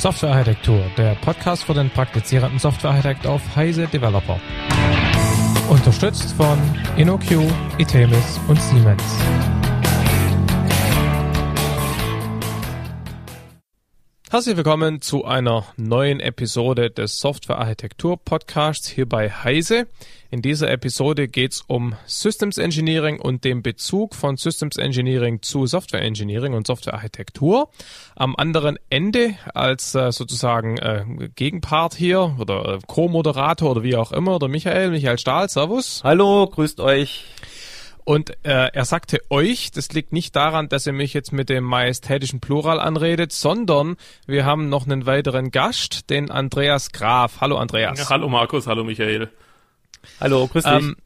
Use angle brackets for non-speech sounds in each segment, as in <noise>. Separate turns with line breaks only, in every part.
Softwarearchitektur, der Podcast für den praktizierenden Softwarearchitekt auf Heise Developer. Unterstützt von InnoQ, Itemis und Siemens. Herzlich willkommen zu einer neuen Episode des Softwarearchitektur Podcasts hier bei Heise. In dieser Episode geht es um Systems Engineering und den Bezug von Systems Engineering zu Software Engineering und Softwarearchitektur. Am anderen Ende als äh, sozusagen äh, Gegenpart hier oder äh, Co-Moderator oder wie auch immer, der Michael, Michael Stahl, Servus.
Hallo, grüßt euch.
Und äh, er sagte euch, das liegt nicht daran, dass er mich jetzt mit dem majestätischen Plural anredet, sondern wir haben noch einen weiteren Gast, den Andreas Graf. Hallo Andreas.
Ja, hallo Markus, hallo Michael.
Hallo, grüß dich. Ähm,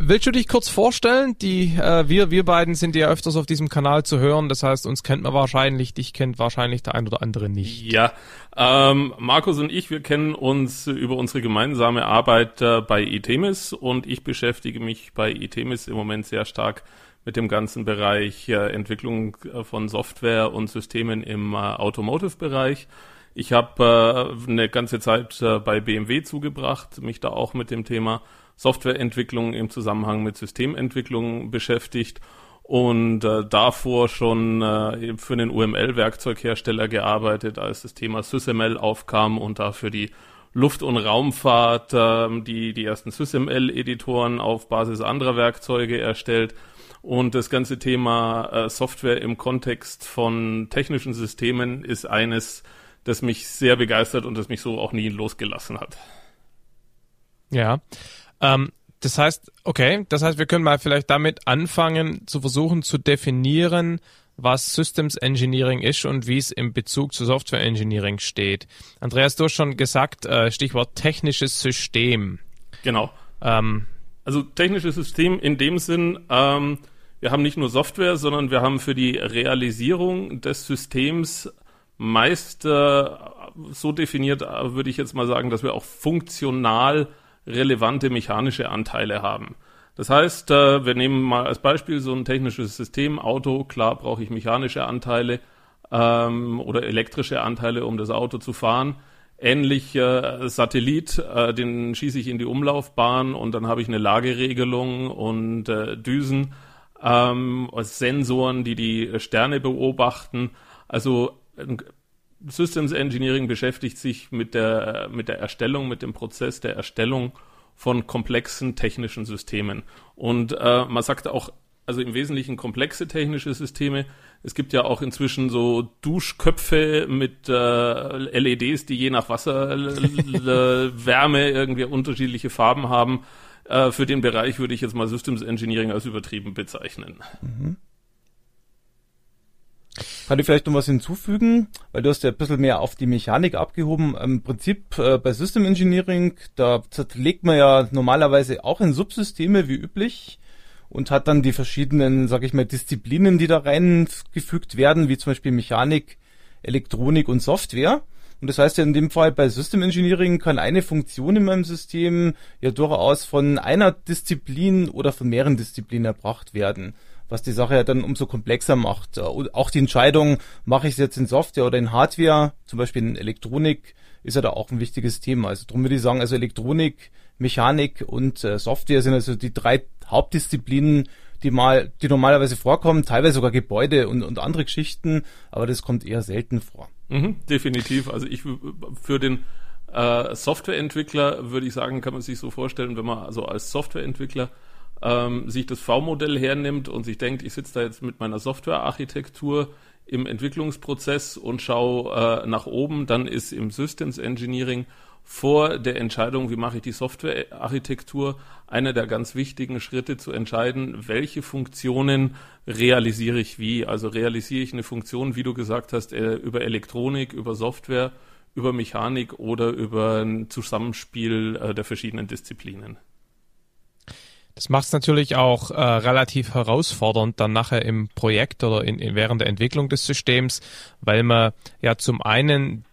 Willst du dich kurz vorstellen? Die äh, wir wir beiden sind ja öfters auf diesem Kanal zu hören. Das heißt, uns kennt man wahrscheinlich, dich kennt wahrscheinlich der ein oder andere nicht.
Ja, ähm, Markus und ich, wir kennen uns über unsere gemeinsame Arbeit äh, bei Itemis und ich beschäftige mich bei Itemis im Moment sehr stark mit dem ganzen Bereich äh, Entwicklung äh, von Software und Systemen im äh, Automotive-Bereich. Ich habe äh, eine ganze Zeit bei BMW zugebracht, mich da auch mit dem Thema Softwareentwicklung im Zusammenhang mit Systementwicklung beschäftigt und äh, davor schon äh, für einen UML-Werkzeughersteller gearbeitet, als das Thema SysML aufkam und dafür die Luft- und Raumfahrt äh, die, die ersten SysML-Editoren auf Basis anderer Werkzeuge erstellt. Und das ganze Thema äh, Software im Kontext von technischen Systemen ist eines, das mich sehr begeistert und das mich so auch nie losgelassen hat.
Ja, ähm, das heißt, okay, das heißt, wir können mal vielleicht damit anfangen, zu versuchen zu definieren, was Systems Engineering ist und wie es im Bezug zu Software Engineering steht. Andreas, du hast schon gesagt, äh, Stichwort technisches System.
Genau. Ähm, also technisches System in dem Sinn, ähm, wir haben nicht nur Software, sondern wir haben für die Realisierung des Systems meist äh, so definiert, äh, würde ich jetzt mal sagen, dass wir auch funktional relevante mechanische Anteile haben. Das heißt, äh, wir nehmen mal als Beispiel so ein technisches System, Auto, klar brauche ich mechanische Anteile ähm, oder elektrische Anteile, um das Auto zu fahren. Ähnlich äh, Satellit, äh, den schieße ich in die Umlaufbahn und dann habe ich eine Lageregelung und äh, Düsen, ähm, Sensoren, die die Sterne beobachten. Also Systems Engineering beschäftigt sich mit der, mit der Erstellung, mit dem Prozess der Erstellung von komplexen technischen Systemen. Und äh, man sagt auch, also im Wesentlichen komplexe technische Systeme. Es gibt ja auch inzwischen so Duschköpfe mit äh, LEDs, die je nach Wasserwärme <laughs> irgendwie unterschiedliche Farben haben. Äh, für den Bereich würde ich jetzt mal Systems Engineering als übertrieben bezeichnen. Mhm.
Kann ich vielleicht noch was hinzufügen, weil du hast ja ein bisschen mehr auf die Mechanik abgehoben. Im Prinzip äh, bei System Engineering, da zerlegt man ja normalerweise auch in Subsysteme wie üblich und hat dann die verschiedenen, sag ich mal, Disziplinen, die da reingefügt werden, wie zum Beispiel Mechanik, Elektronik und Software. Und das heißt ja in dem Fall bei System Engineering kann eine Funktion in meinem System ja durchaus von einer Disziplin oder von mehreren Disziplinen erbracht werden was die Sache ja dann umso komplexer macht. Und auch die Entscheidung, mache ich es jetzt in Software oder in Hardware, zum Beispiel in Elektronik, ist ja da auch ein wichtiges Thema. Also darum würde ich sagen, also Elektronik, Mechanik und äh, Software sind also die drei Hauptdisziplinen, die mal, die normalerweise vorkommen, teilweise sogar Gebäude und, und andere Geschichten, aber das kommt eher selten vor.
Mhm, definitiv. Also ich für den äh, Softwareentwickler würde ich sagen, kann man sich so vorstellen, wenn man also als Softwareentwickler ähm, sich das V-Modell hernimmt und sich denkt, ich sitze da jetzt mit meiner Softwarearchitektur im Entwicklungsprozess und schaue äh, nach oben, dann ist im Systems Engineering vor der Entscheidung, wie mache ich die Softwarearchitektur, einer der ganz wichtigen Schritte zu entscheiden, welche Funktionen realisiere ich wie. Also realisiere ich eine Funktion, wie du gesagt hast, äh, über Elektronik, über Software, über Mechanik oder über ein Zusammenspiel äh, der verschiedenen Disziplinen.
Das macht es natürlich auch äh, relativ herausfordernd dann nachher im Projekt oder in, in, während der Entwicklung des Systems, weil man ja zum einen,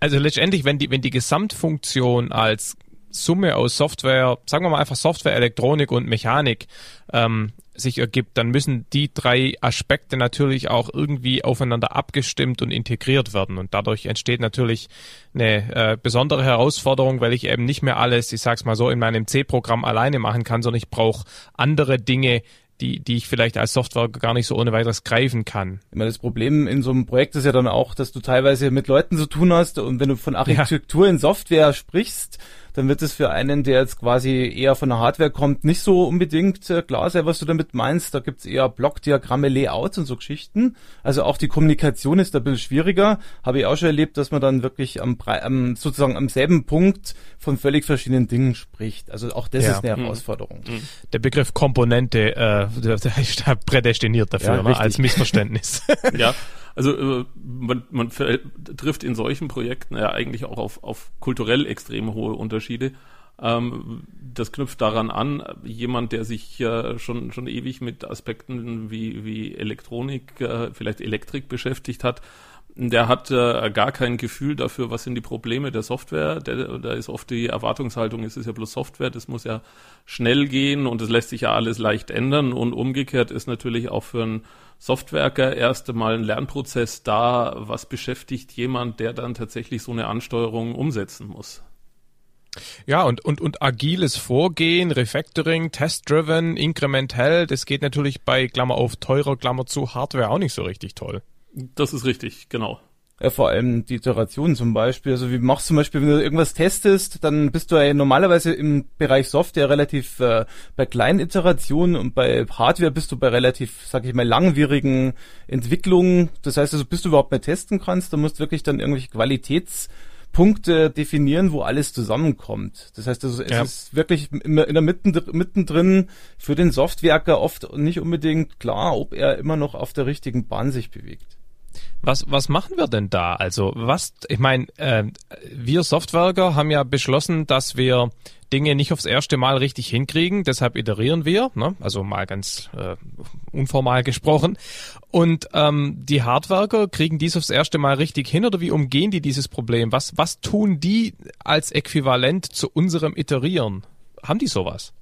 also letztendlich, wenn die, wenn die Gesamtfunktion als Summe aus Software, sagen wir mal einfach Software, Elektronik und Mechanik ähm, sich ergibt, dann müssen die drei Aspekte natürlich auch irgendwie aufeinander abgestimmt und integriert werden. Und dadurch entsteht natürlich eine äh, besondere Herausforderung, weil ich eben nicht mehr alles, ich sag's mal so, in meinem C-Programm alleine machen kann, sondern ich brauche andere Dinge, die, die ich vielleicht als Software gar nicht so ohne weiteres greifen kann.
Meine, das Problem in so einem Projekt ist ja dann auch, dass du teilweise mit Leuten zu tun hast und wenn du von Architektur ja. in Software sprichst, dann wird es für einen, der jetzt quasi eher von der Hardware kommt, nicht so unbedingt äh, klar sein, was du damit meinst. Da gibt's eher Blockdiagramme, Layouts und so Geschichten. Also auch die Kommunikation ist da ein bisschen schwieriger. Habe ich auch schon erlebt, dass man dann wirklich am, am sozusagen am selben Punkt von völlig verschiedenen Dingen spricht. Also auch das ja. ist eine mhm. Herausforderung.
Mhm. Der Begriff Komponente, äh, <laughs> prädestiniert dafür, ja, ne? als Missverständnis. <laughs>
ja, also äh, man, man trifft in solchen Projekten ja eigentlich auch auf, auf kulturell extrem hohe Unterschiede. Ähm, das knüpft daran an, jemand, der sich äh, schon, schon ewig mit Aspekten wie, wie Elektronik, äh, vielleicht Elektrik beschäftigt hat, der hat äh, gar kein Gefühl dafür, was sind die Probleme der Software. Der, da ist oft die Erwartungshaltung, es ist ja bloß Software, das muss ja schnell gehen und es lässt sich ja alles leicht ändern. Und umgekehrt ist natürlich auch für einen Softwerker erst einmal ein Lernprozess da, was beschäftigt jemand, der dann tatsächlich so eine Ansteuerung umsetzen muss.
Ja, und, und, und agiles Vorgehen, Refactoring, Test-Driven, inkrementell, das geht natürlich bei, Klammer auf, teurer, Klammer zu, Hardware auch nicht so richtig toll.
Das ist richtig, genau.
Ja, vor allem die Iteration zum Beispiel. Also wie machst du zum Beispiel, wenn du irgendwas testest, dann bist du ja normalerweise im Bereich Software relativ äh, bei kleinen Iterationen und bei Hardware bist du bei relativ, sag ich mal, langwierigen Entwicklungen. Das heißt also, bis du überhaupt mehr testen kannst, da musst du wirklich dann irgendwelche Qualitätspunkte definieren, wo alles zusammenkommt. Das heißt also, es ja. ist wirklich in der Mitten, mittendrin für den Softwerker oft nicht unbedingt klar, ob er immer noch auf der richtigen Bahn sich bewegt.
Was, was machen wir denn da? Also was, ich meine, äh, wir Softwerker haben ja beschlossen, dass wir Dinge nicht aufs erste Mal richtig hinkriegen, deshalb iterieren wir, ne? also mal ganz äh, unformal gesprochen. Und ähm, die Hardwerker kriegen dies aufs erste Mal richtig hin oder wie umgehen die dieses Problem? Was, was tun die als Äquivalent zu unserem Iterieren? Haben die sowas?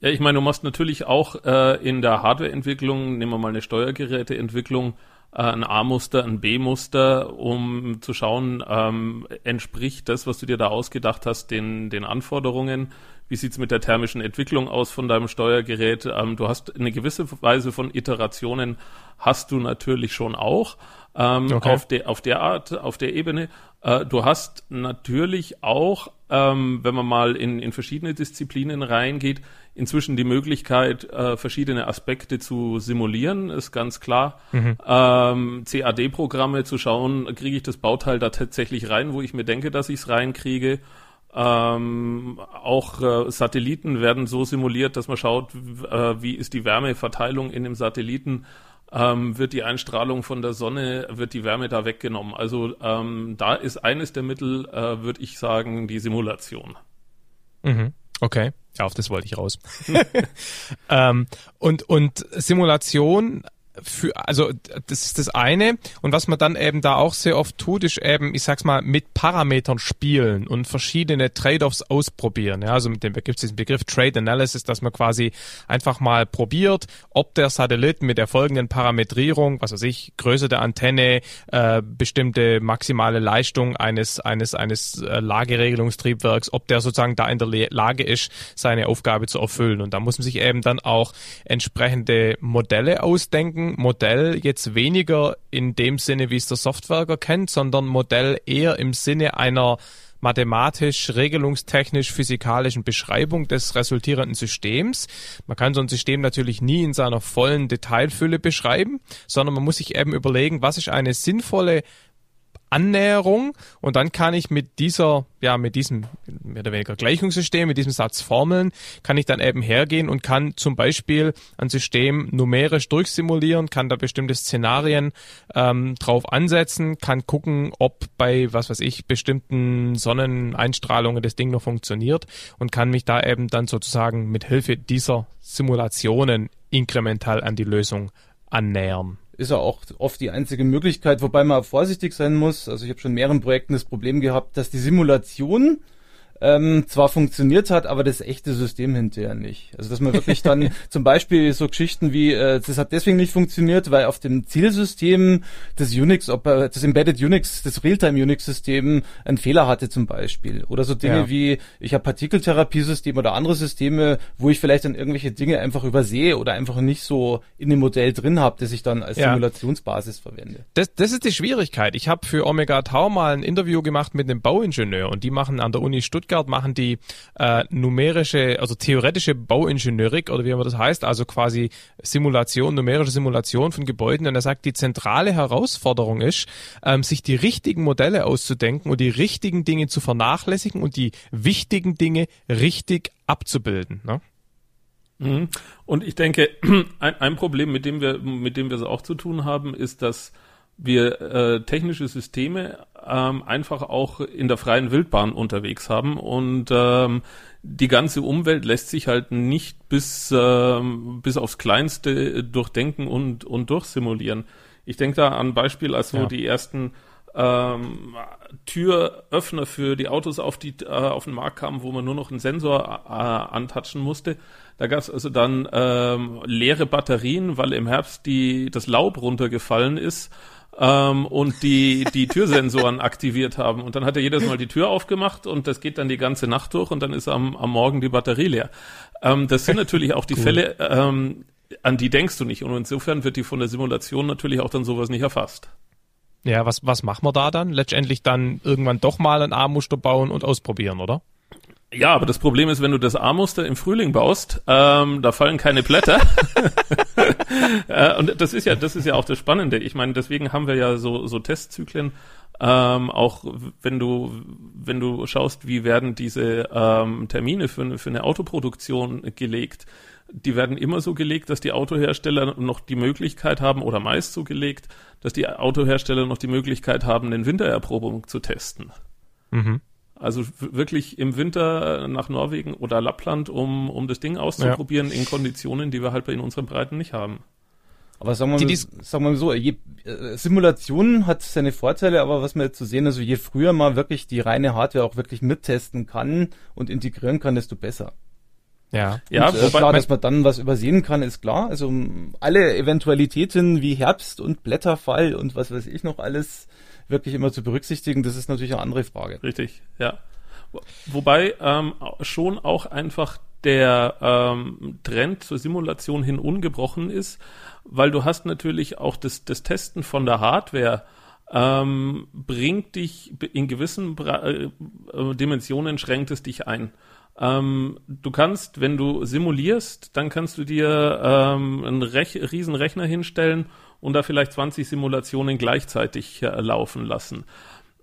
Ja, ich meine, du machst natürlich auch äh, in der Hardwareentwicklung, nehmen wir mal eine Steuergeräteentwicklung, ein A-Muster, ein B-Muster, um zu schauen, ähm, entspricht das, was du dir da ausgedacht hast, den, den Anforderungen? Wie sieht's mit der thermischen Entwicklung aus von deinem Steuergerät? Ähm, du hast eine gewisse Weise von Iterationen, hast du natürlich schon auch ähm, okay. auf, de, auf der Art, auf der Ebene. Äh, du hast natürlich auch, ähm, wenn man mal in, in verschiedene Disziplinen reingeht, inzwischen die Möglichkeit, äh, verschiedene Aspekte zu simulieren, ist ganz klar. Mhm. Ähm, CAD-Programme zu schauen, kriege ich das Bauteil da tatsächlich rein, wo ich mir denke, dass ich es reinkriege. Ähm, auch äh, Satelliten werden so simuliert, dass man schaut, äh, wie ist die Wärmeverteilung in dem Satelliten. Ähm, wird die Einstrahlung von der Sonne, wird die Wärme da weggenommen. Also ähm, da ist eines der Mittel, äh, würde ich sagen, die Simulation.
Mhm. Okay. Ja, auf das wollte ich raus. <laughs> ähm, und, und Simulation für, also das ist das eine. Und was man dann eben da auch sehr oft tut, ist eben, ich sag's mal, mit Parametern spielen und verschiedene Trade-offs ausprobieren. Ja, also mit dem gibt es diesen Begriff Trade Analysis, dass man quasi einfach mal probiert, ob der Satellit mit der folgenden Parametrierung, was weiß ich, Größe der Antenne, äh, bestimmte maximale Leistung eines eines eines äh, Lageregelungstriebwerks, ob der sozusagen da in der Lage ist, seine Aufgabe zu erfüllen. Und da muss man sich eben dann auch entsprechende Modelle ausdenken Modell jetzt weniger in dem Sinne, wie es der Softwerker kennt, sondern Modell eher im Sinne einer mathematisch, regelungstechnisch, physikalischen Beschreibung des resultierenden Systems. Man kann so ein System natürlich nie in seiner vollen Detailfülle beschreiben, sondern man muss sich eben überlegen, was ist eine sinnvolle Annäherung. Und dann kann ich mit dieser, ja, mit diesem mehr oder weniger Gleichungssystem, mit diesem Satz Formeln, kann ich dann eben hergehen und kann zum Beispiel ein System numerisch durchsimulieren, kann da bestimmte Szenarien ähm, drauf ansetzen, kann gucken, ob bei, was weiß ich, bestimmten Sonneneinstrahlungen das Ding noch funktioniert und kann mich da eben dann sozusagen mit Hilfe dieser Simulationen inkremental an die Lösung annähern
ist ja auch oft die einzige Möglichkeit, wobei man vorsichtig sein muss. Also ich habe schon in mehreren Projekten das Problem gehabt, dass die Simulation ähm, zwar funktioniert hat, aber das echte System hinterher nicht. Also dass man wirklich dann <laughs> zum Beispiel so Geschichten wie, äh, das hat deswegen nicht funktioniert, weil auf dem Zielsystem des Unix, ob äh, das Embedded Unix, das Realtime Unix-System einen Fehler hatte zum Beispiel. Oder so Dinge ja. wie, ich habe Partikeltherapiesysteme oder andere Systeme, wo ich vielleicht dann irgendwelche Dinge einfach übersehe oder einfach nicht so in dem Modell drin habe, das ich dann als ja. Simulationsbasis verwende.
Das, das ist die Schwierigkeit. Ich habe für Omega Tau mal ein Interview gemacht mit einem Bauingenieur und die machen an der Uni Stuttgart Stuttgart machen die äh, numerische, also theoretische Bauingenieurik oder wie immer das heißt, also quasi Simulation, numerische Simulation von Gebäuden. Und er sagt, die zentrale Herausforderung ist, ähm, sich die richtigen Modelle auszudenken und die richtigen Dinge zu vernachlässigen und die wichtigen Dinge richtig abzubilden. Ne?
Mhm. Und ich denke, <clears throat> ein, ein, Problem, mit dem wir, mit dem wir es auch zu tun haben, ist, dass wir äh, technische Systeme ähm, einfach auch in der freien Wildbahn unterwegs haben und ähm, die ganze Umwelt lässt sich halt nicht bis, ähm, bis aufs Kleinste durchdenken und, und durchsimulieren. Ich denke da an ein Beispiel, als ja. wo die ersten ähm, Türöffner für die Autos auf, die, äh, auf den Markt kamen, wo man nur noch einen Sensor äh, antatschen musste. Da gab es also dann ähm, leere Batterien, weil im Herbst die, das Laub runtergefallen ist ähm, und die, die Türsensoren aktiviert haben. Und dann hat er jedes Mal die Tür aufgemacht und das geht dann die ganze Nacht durch und dann ist am, am Morgen die Batterie leer. Ähm, das sind natürlich auch die <laughs> cool. Fälle, ähm, an die denkst du nicht. Und insofern wird die von der Simulation natürlich auch dann sowas nicht erfasst.
Ja, was, was machen wir da dann? Letztendlich dann irgendwann doch mal ein A-Muster bauen und ausprobieren, oder?
Ja, aber das Problem ist, wenn du das A-Muster im Frühling baust, ähm, da fallen keine Blätter. <laughs> äh, und das ist ja, das ist ja auch das Spannende. Ich meine, deswegen haben wir ja so, so Testzyklen. Ähm, auch wenn du, wenn du schaust, wie werden diese ähm, Termine für, für eine Autoproduktion gelegt, die werden immer so gelegt, dass die Autohersteller noch die Möglichkeit haben, oder meist so gelegt, dass die Autohersteller noch die Möglichkeit haben, eine Wintererprobung zu testen. Mhm. Also wirklich im Winter nach Norwegen oder Lappland, um, um das Ding auszuprobieren ja. in Konditionen, die wir halt in unseren Breiten nicht haben.
Aber sagen wir, mal, sagen wir mal so, je, äh, Simulation hat seine Vorteile, aber was wir jetzt zu so sehen, also je früher man wirklich die reine Hardware auch wirklich mittesten kann und integrieren kann, desto besser. Ja, und, ja äh, wobei, klar, dass man dann was übersehen kann, ist klar. Also alle Eventualitäten wie Herbst und Blätterfall und was weiß ich noch alles wirklich immer zu berücksichtigen, das ist natürlich eine andere Frage.
Richtig, ja. Wobei ähm, schon auch einfach der ähm, Trend zur Simulation hin ungebrochen ist, weil du hast natürlich auch das, das Testen von der Hardware ähm, bringt dich in gewissen äh, Dimensionen schränkt es dich ein. Ähm, du kannst, wenn du simulierst, dann kannst du dir ähm, einen Rech riesen Rechner hinstellen und da vielleicht 20 Simulationen gleichzeitig äh, laufen lassen.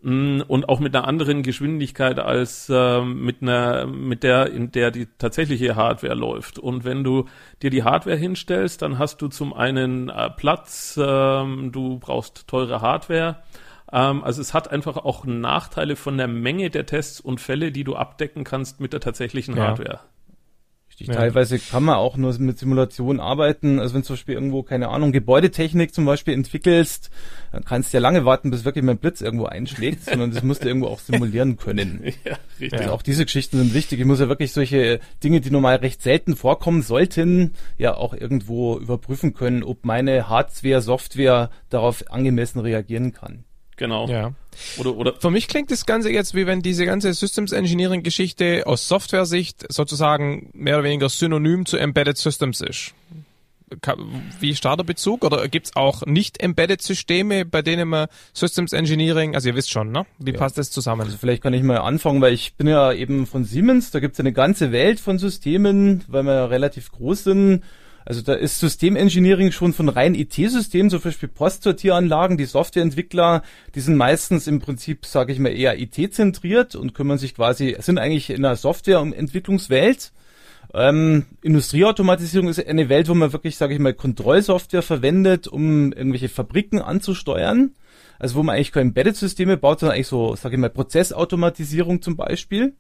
Mm, und auch mit einer anderen Geschwindigkeit als äh, mit einer, mit der, in der die tatsächliche Hardware läuft. Und wenn du dir die Hardware hinstellst, dann hast du zum einen äh, Platz, äh, du brauchst teure Hardware. Ähm, also es hat einfach auch Nachteile von der Menge der Tests und Fälle, die du abdecken kannst mit der tatsächlichen ja. Hardware
richtig. Ja. Teilweise kann man auch nur mit Simulationen arbeiten. Also wenn du zum Beispiel irgendwo, keine Ahnung, Gebäudetechnik zum Beispiel entwickelst, dann kannst du ja lange warten, bis wirklich mein Blitz irgendwo einschlägt, <laughs> sondern das musst du irgendwo auch simulieren können. ja, richtig. Also auch diese Geschichten sind wichtig. Ich muss ja wirklich solche Dinge, die normal recht selten vorkommen sollten, ja auch irgendwo überprüfen können, ob meine Hardware, Software darauf angemessen reagieren kann.
Genau. Ja. Oder, oder Für mich klingt das Ganze jetzt, wie wenn diese ganze Systems Engineering Geschichte aus Software-Sicht sozusagen mehr oder weniger synonym zu Embedded Systems ist. Wie Starterbezug? Oder gibt's auch nicht Embedded Systeme, bei denen man Systems Engineering, also ihr wisst schon, ne? Wie ja. passt das zusammen? Also
vielleicht kann ich mal anfangen, weil ich bin ja eben von Siemens, da gibt's eine ganze Welt von Systemen, weil wir ja relativ groß sind also da ist Systemengineering schon von rein IT-Systemen, zum Beispiel Postsortieranlagen, die Softwareentwickler, die sind meistens im Prinzip, sage ich mal, eher IT-zentriert und kümmern sich quasi, sind eigentlich in einer Softwareentwicklungswelt. Ähm, Industrieautomatisierung ist eine Welt, wo man wirklich, sage ich mal, Kontrollsoftware verwendet, um irgendwelche Fabriken anzusteuern. Also wo man eigentlich keine Embedded-Systeme baut, sondern eigentlich so, sage ich mal, Prozessautomatisierung zum Beispiel.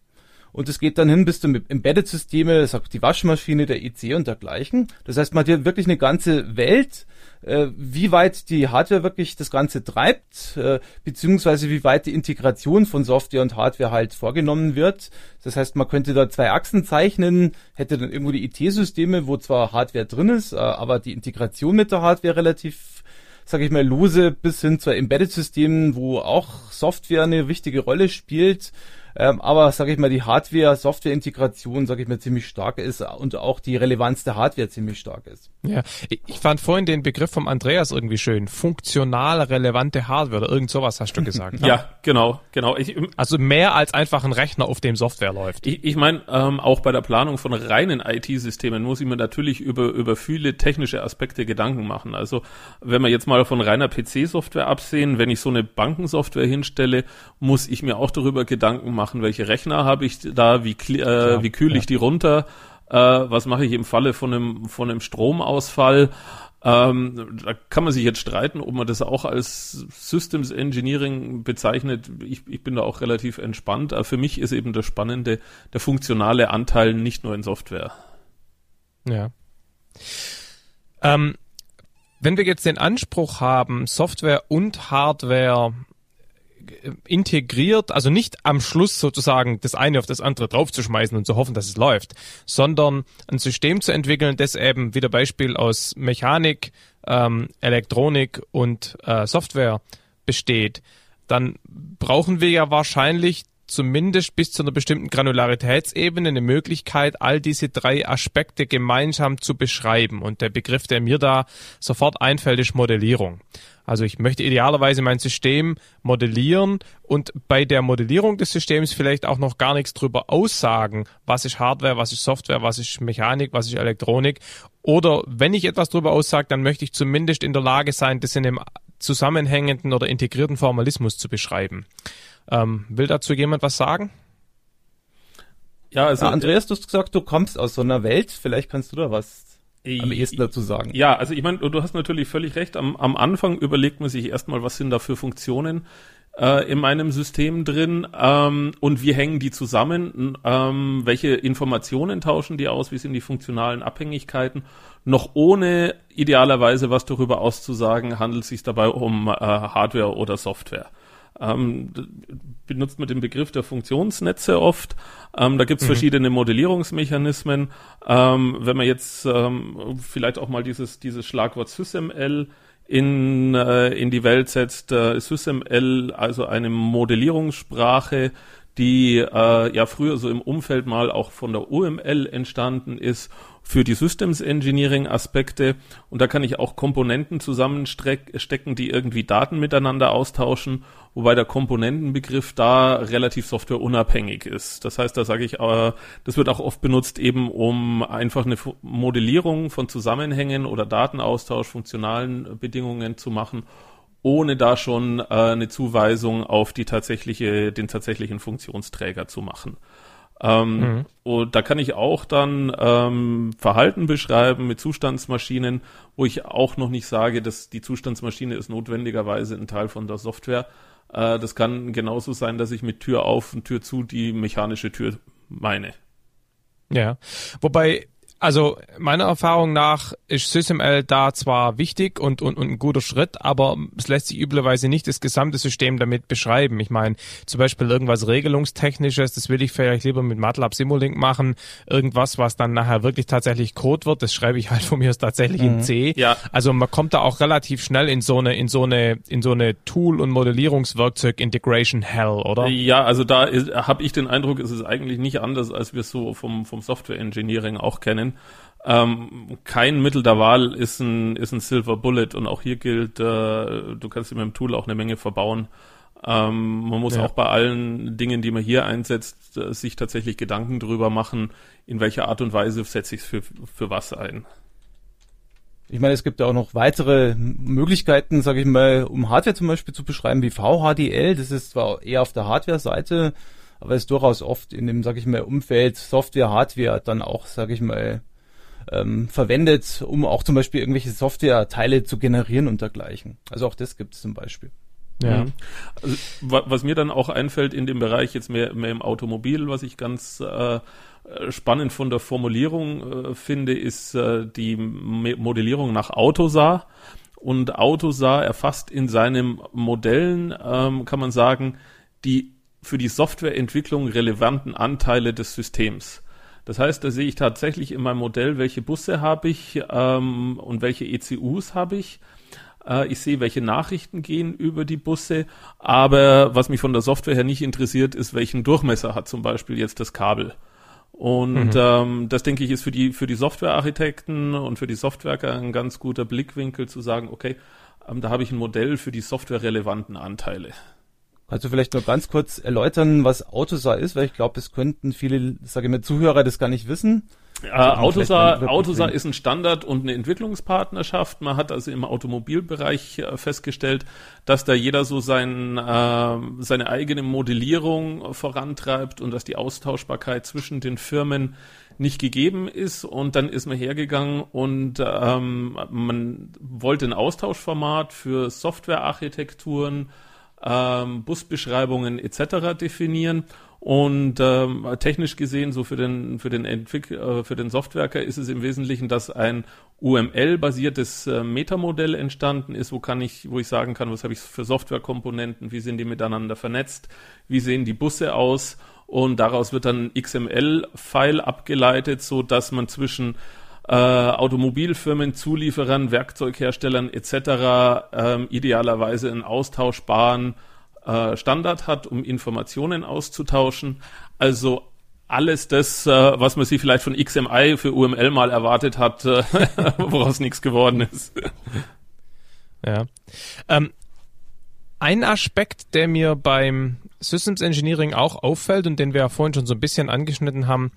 Und es geht dann hin bis zum Embedded-Systeme, sagt die Waschmaschine, der EC und dergleichen. Das heißt, man hat hier wirklich eine ganze Welt, äh, wie weit die Hardware wirklich das Ganze treibt, äh, beziehungsweise wie weit die Integration von Software und Hardware halt vorgenommen wird. Das heißt, man könnte da zwei Achsen zeichnen, hätte dann irgendwo die IT-Systeme, wo zwar Hardware drin ist, äh, aber die Integration mit der Hardware relativ sage ich mal, lose bis hin zu Embedded-Systemen, wo auch Software eine wichtige Rolle spielt. Ähm, aber sage ich mal, die Hardware-Software-Integration, sage ich mal, ziemlich stark ist und auch die Relevanz der Hardware ziemlich stark ist.
Ja, ich fand vorhin den Begriff vom Andreas irgendwie schön. Funktional relevante Hardware oder irgend sowas hast du gesagt.
Ne? ja, genau, genau.
Ich, also mehr als einfach ein Rechner, auf dem Software läuft.
Ich, ich meine, ähm, auch bei der Planung von reinen IT-Systemen muss ich mir natürlich über, über viele technische Aspekte Gedanken machen. Also wenn wir jetzt mal von reiner PC-Software absehen, wenn ich so eine Bankensoftware hinstelle, muss ich mir auch darüber Gedanken machen, welche Rechner habe ich da, wie, äh, wie kühle ich die runter, äh, was mache ich im Falle von einem, von einem Stromausfall. Ähm, da kann man sich jetzt streiten, ob man das auch als Systems Engineering bezeichnet. Ich, ich bin da auch relativ entspannt. Aber für mich ist eben das Spannende der funktionale Anteil nicht nur in Software.
Ja. Ähm, wenn wir jetzt den Anspruch haben, Software und Hardware integriert, also nicht am Schluss sozusagen das eine auf das andere draufzuschmeißen und zu hoffen, dass es läuft, sondern ein System zu entwickeln, das eben wieder Beispiel aus Mechanik, ähm, Elektronik und äh, Software besteht, dann brauchen wir ja wahrscheinlich zumindest bis zu einer bestimmten Granularitätsebene eine Möglichkeit, all diese drei Aspekte gemeinsam zu beschreiben. Und der Begriff, der mir da sofort einfällt, ist Modellierung. Also ich möchte idealerweise mein System modellieren und bei der Modellierung des Systems vielleicht auch noch gar nichts drüber aussagen, was ist Hardware, was ist Software, was ist Mechanik, was ist Elektronik. Oder wenn ich etwas drüber aussage, dann möchte ich zumindest in der Lage sein, das in einem zusammenhängenden oder integrierten Formalismus zu beschreiben. Ähm, will dazu jemand was sagen?
Ja, also ja, Andreas, du hast gesagt, du kommst aus so einer Welt. Vielleicht kannst du da was am ehesten dazu sagen.
Ja, also ich meine, du hast natürlich völlig recht. Am, am Anfang überlegt man sich erstmal, was sind da für Funktionen äh, in meinem System drin ähm, und wie hängen die zusammen, ähm, welche Informationen tauschen die aus, wie sind die funktionalen Abhängigkeiten, noch ohne idealerweise was darüber auszusagen, handelt es sich dabei um äh, Hardware oder Software ähm, benutzt man den Begriff der Funktionsnetze oft. Ähm, da gibt es mhm. verschiedene Modellierungsmechanismen. Ähm, wenn man jetzt ähm, vielleicht auch mal dieses, dieses Schlagwort SysML in, äh, in die Welt setzt, äh, SysML, also eine Modellierungssprache, die äh, ja früher so im Umfeld mal auch von der UML entstanden ist für die Systems Engineering Aspekte und da kann ich auch Komponenten zusammenstecken, die irgendwie Daten miteinander austauschen, wobei der Komponentenbegriff da relativ softwareunabhängig ist. Das heißt, da sage ich, äh, das wird auch oft benutzt eben um einfach eine Modellierung von Zusammenhängen oder Datenaustausch, funktionalen Bedingungen zu machen ohne da schon äh, eine Zuweisung auf die tatsächliche, den tatsächlichen Funktionsträger zu machen. Ähm, mhm. Und da kann ich auch dann ähm, Verhalten beschreiben mit Zustandsmaschinen, wo ich auch noch nicht sage, dass die Zustandsmaschine ist notwendigerweise ein Teil von der Software. Äh, das kann genauso sein, dass ich mit Tür auf und Tür zu die mechanische Tür meine.
Ja, wobei also meiner Erfahrung nach ist SysML da zwar wichtig und, und, und ein guter Schritt, aber es lässt sich üblicherweise nicht das gesamte System damit beschreiben. Ich meine, zum Beispiel irgendwas Regelungstechnisches, das will ich vielleicht lieber mit MATLAB Simulink machen. Irgendwas, was dann nachher wirklich tatsächlich Code wird, das schreibe ich halt von mir aus tatsächlich mhm. in C. Ja. Also man kommt da auch relativ schnell in so eine, in so eine, in so eine Tool- und Modellierungswerkzeug Integration Hell, oder?
Ja, also da habe ich den Eindruck, es ist eigentlich nicht anders, als wir es so vom, vom Software Engineering auch kennen sein. Ähm, kein Mittel der Wahl ist ein, ist ein Silver Bullet und auch hier gilt, äh, du kannst mit dem Tool auch eine Menge verbauen. Ähm, man muss ja. auch bei allen Dingen, die man hier einsetzt, äh, sich tatsächlich Gedanken darüber machen, in welcher Art und Weise setze ich es für, für was ein.
Ich meine, es gibt ja auch noch weitere Möglichkeiten, sage ich mal, um Hardware zum Beispiel zu beschreiben, wie VHDL. Das ist zwar eher auf der Hardware-Seite, aber ist durchaus oft in dem, sag ich mal, Umfeld Software, Hardware dann auch, sag ich mal, ähm, verwendet, um auch zum Beispiel irgendwelche Software-Teile zu generieren und dergleichen. Also auch das gibt es zum Beispiel.
Ja. Mhm. Also, was mir dann auch einfällt in dem Bereich jetzt mehr, mehr im Automobil, was ich ganz äh, spannend von der Formulierung äh, finde, ist äh, die Modellierung nach Autosar. Und Autosar erfasst in seinen Modellen, ähm, kann man sagen, die für die Softwareentwicklung relevanten Anteile des Systems. Das heißt, da sehe ich tatsächlich in meinem Modell, welche Busse habe ich ähm, und welche ECUs habe ich. Äh, ich sehe, welche Nachrichten gehen über die Busse. Aber was mich von der Software her nicht interessiert, ist, welchen Durchmesser hat zum Beispiel jetzt das Kabel. Und mhm. ähm, das denke ich ist für die für die Softwarearchitekten und für die Softwerker ein ganz guter Blickwinkel zu sagen, okay, ähm, da habe ich ein Modell für die softwarerelevanten Anteile.
Kannst du vielleicht noch ganz kurz erläutern, was Autosar ist, weil ich glaube, es könnten viele, sage ich mal, Zuhörer das gar nicht wissen.
Äh, Autosar, Autosar ist ein Standard und eine Entwicklungspartnerschaft. Man hat also im Automobilbereich äh, festgestellt, dass da jeder so sein, äh, seine eigene Modellierung vorantreibt und dass die Austauschbarkeit zwischen den Firmen nicht gegeben ist. Und dann ist man hergegangen und ähm, man wollte ein Austauschformat für Softwarearchitekturen, ähm, Busbeschreibungen etc. definieren und ähm, technisch gesehen, so für den für den Entwick äh, für den Softwerker ist es im Wesentlichen, dass ein UML-basiertes äh, Metamodell entstanden ist, wo kann ich, wo ich sagen kann, was habe ich für Softwarekomponenten, wie sind die miteinander vernetzt, wie sehen die Busse aus und daraus wird dann ein XML-File abgeleitet, so dass man zwischen äh, Automobilfirmen, Zulieferern, Werkzeugherstellern etc. Ähm, idealerweise einen austauschbaren äh, Standard hat, um Informationen auszutauschen. Also alles das, äh, was man sich vielleicht von XMI für UML mal erwartet hat, äh, <laughs> woraus nichts geworden ist.
Ja. Ähm, ein Aspekt, der mir beim Systems Engineering auch auffällt und den wir ja vorhin schon so ein bisschen angeschnitten haben,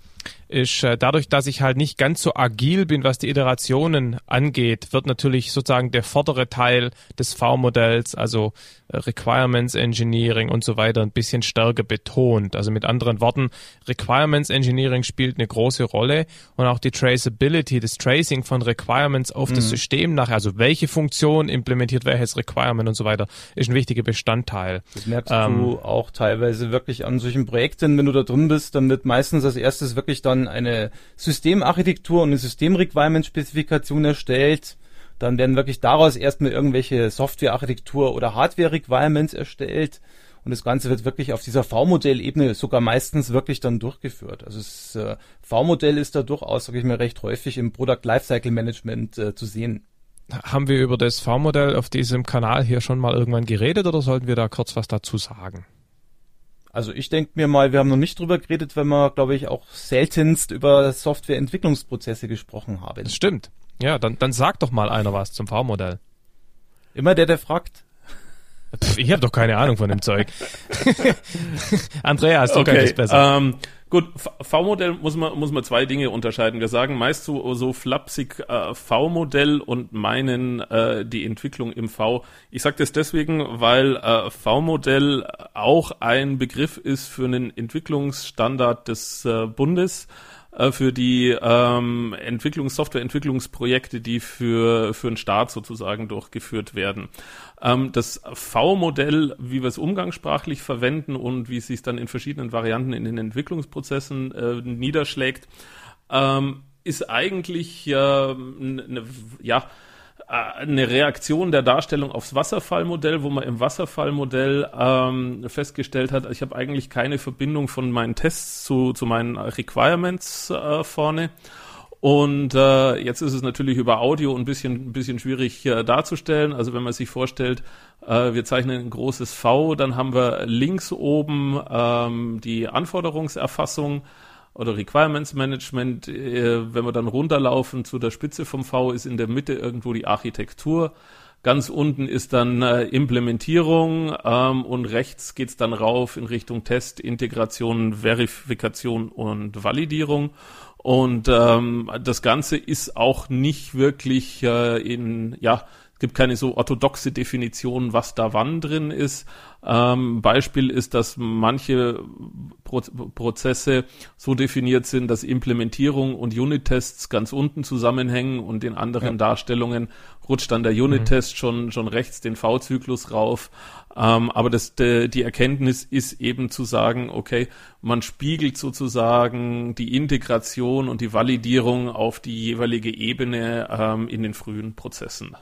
ist äh, dadurch, dass ich halt nicht ganz so agil bin, was die Iterationen angeht, wird natürlich sozusagen der vordere Teil des V-Modells, also äh, Requirements Engineering und so weiter, ein bisschen stärker betont. Also mit anderen Worten, Requirements Engineering spielt eine große Rolle und auch die Traceability, das Tracing von Requirements auf mhm. das System nachher, also welche Funktion implementiert welches Requirement und so weiter, ist ein wichtiger Bestandteil.
Das merkst ähm, du auch teilweise wirklich an solchen Projekten, wenn du da drin bist, dann wird meistens als erstes wirklich dann eine Systemarchitektur und eine System-Requirement-Spezifikation erstellt. Dann werden wirklich daraus erstmal irgendwelche Software-Architektur oder Hardware-Requirements erstellt. Und das Ganze wird wirklich auf dieser V-Modell-Ebene sogar meistens wirklich dann durchgeführt. Also das äh, V-Modell ist da durchaus, sage ich mal, recht häufig im Product Lifecycle Management äh, zu sehen.
Haben wir über das V-Modell auf diesem Kanal hier schon mal irgendwann geredet oder sollten wir da kurz was dazu sagen?
Also ich denke mir mal, wir haben noch nicht drüber geredet, wenn wir, glaube ich, auch seltenst über Softwareentwicklungsprozesse gesprochen haben.
Das stimmt. Ja, dann, dann sag doch mal einer was zum V-Modell.
Immer der, der fragt.
Pff, ich habe doch keine Ahnung von dem Zeug. <laughs> Andreas, du
okay, kannst es besser. Ähm, Gut, V-Modell muss man, muss man zwei Dinge unterscheiden. Wir sagen meist so, so flapsig äh, V-Modell und meinen äh, die Entwicklung im V. Ich sage das deswegen, weil äh, V-Modell auch ein Begriff ist für einen Entwicklungsstandard des äh, Bundes äh, für die ähm, Entwicklungs Softwareentwicklungsprojekte, die für für den Staat sozusagen durchgeführt werden. Ähm, das V-Modell, wie wir es umgangssprachlich verwenden und wie es sich dann in verschiedenen Varianten in den Entwicklungsprozessen äh, niederschlägt, ähm, ist eigentlich äh, eine, ja, äh, eine Reaktion der Darstellung aufs Wasserfallmodell, wo man im Wasserfallmodell ähm, festgestellt hat, ich habe eigentlich keine Verbindung von meinen Tests zu, zu meinen Requirements äh, vorne und äh, jetzt ist es natürlich über Audio ein bisschen, ein bisschen schwierig äh, darzustellen. Also wenn man sich vorstellt, äh, wir zeichnen ein großes V, dann haben wir links oben ähm, die Anforderungserfassung oder Requirements Management. Äh, wenn wir dann runterlaufen zu der Spitze vom V, ist in der Mitte irgendwo die Architektur. Ganz unten ist dann äh, Implementierung ähm, und rechts geht's dann rauf in Richtung Test, Integration, Verifikation und Validierung. Und ähm, das Ganze ist auch nicht wirklich äh, in, ja, gibt keine so orthodoxe Definition, was da wann drin ist. Ähm, Beispiel ist, dass manche Pro Prozesse so definiert sind, dass Implementierung und Unit-Tests ganz unten zusammenhängen und in anderen ja. Darstellungen rutscht dann der Unit-Test mhm. schon, schon rechts den V-Zyklus rauf. Ähm, aber das, de, die Erkenntnis ist eben zu sagen, okay, man spiegelt sozusagen die Integration und die Validierung auf die jeweilige Ebene ähm, in den frühen Prozessen.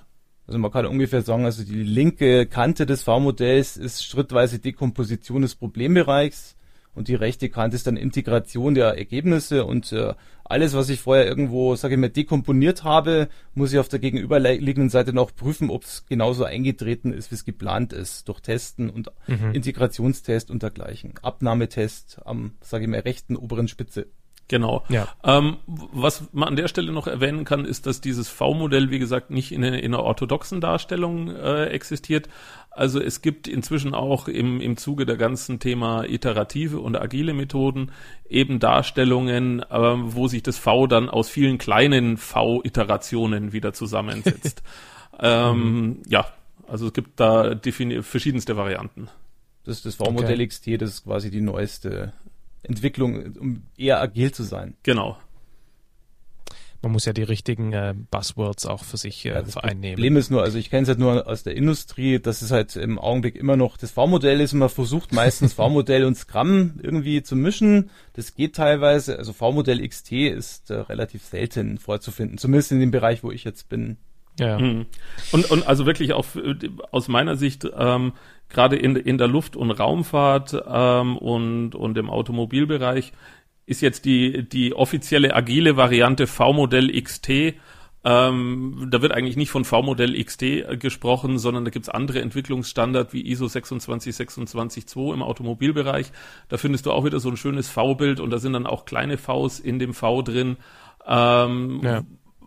Also man kann ungefähr sagen, also die linke Kante des V-Modells ist schrittweise Dekomposition des Problembereichs und die rechte Kante ist dann Integration der Ergebnisse und äh, alles, was ich vorher irgendwo, sage ich mal, dekomponiert habe, muss ich auf der gegenüberliegenden Seite noch prüfen, ob es genauso eingetreten ist, wie es geplant ist, durch Testen und mhm. Integrationstest und dergleichen. Abnahmetest am, sage ich mal, rechten oberen Spitze.
Genau. Ja. Ähm, was man an der Stelle noch erwähnen kann, ist, dass dieses V-Modell, wie gesagt, nicht in, in einer orthodoxen Darstellung äh, existiert. Also es gibt inzwischen auch im, im Zuge der ganzen Thema iterative und agile Methoden eben Darstellungen, äh, wo sich das V dann aus vielen kleinen V-Iterationen wieder zusammensetzt. <laughs> ähm, mhm. Ja, also es gibt da verschiedenste Varianten.
Das ist das V-Modell okay. XT, das ist quasi die neueste Entwicklung, um eher agil zu sein.
Genau.
Man muss ja die richtigen äh, Buzzwords auch für sich äh, ja, das vereinnehmen.
Problem ist nur, also ich kenne es halt nur aus der Industrie, dass es halt im Augenblick immer noch das V-Modell ist und man versucht meistens <laughs> V-Modell und Scrum irgendwie zu mischen. Das geht teilweise. Also V-Modell XT ist äh, relativ selten vorzufinden, zumindest in dem Bereich, wo ich jetzt bin.
Ja. Mhm. Und, und also wirklich auch aus meiner Sicht ähm, gerade in, in der Luft- und Raumfahrt ähm, und, und im Automobilbereich ist jetzt die, die offizielle agile Variante V-Modell XT. Ähm, da wird eigentlich nicht von V-Modell XT gesprochen, sondern da gibt's andere Entwicklungsstandards wie ISO 26262 im Automobilbereich. Da findest du auch wieder so ein schönes V-Bild und da sind dann auch kleine Vs in dem V drin. Ähm, ja.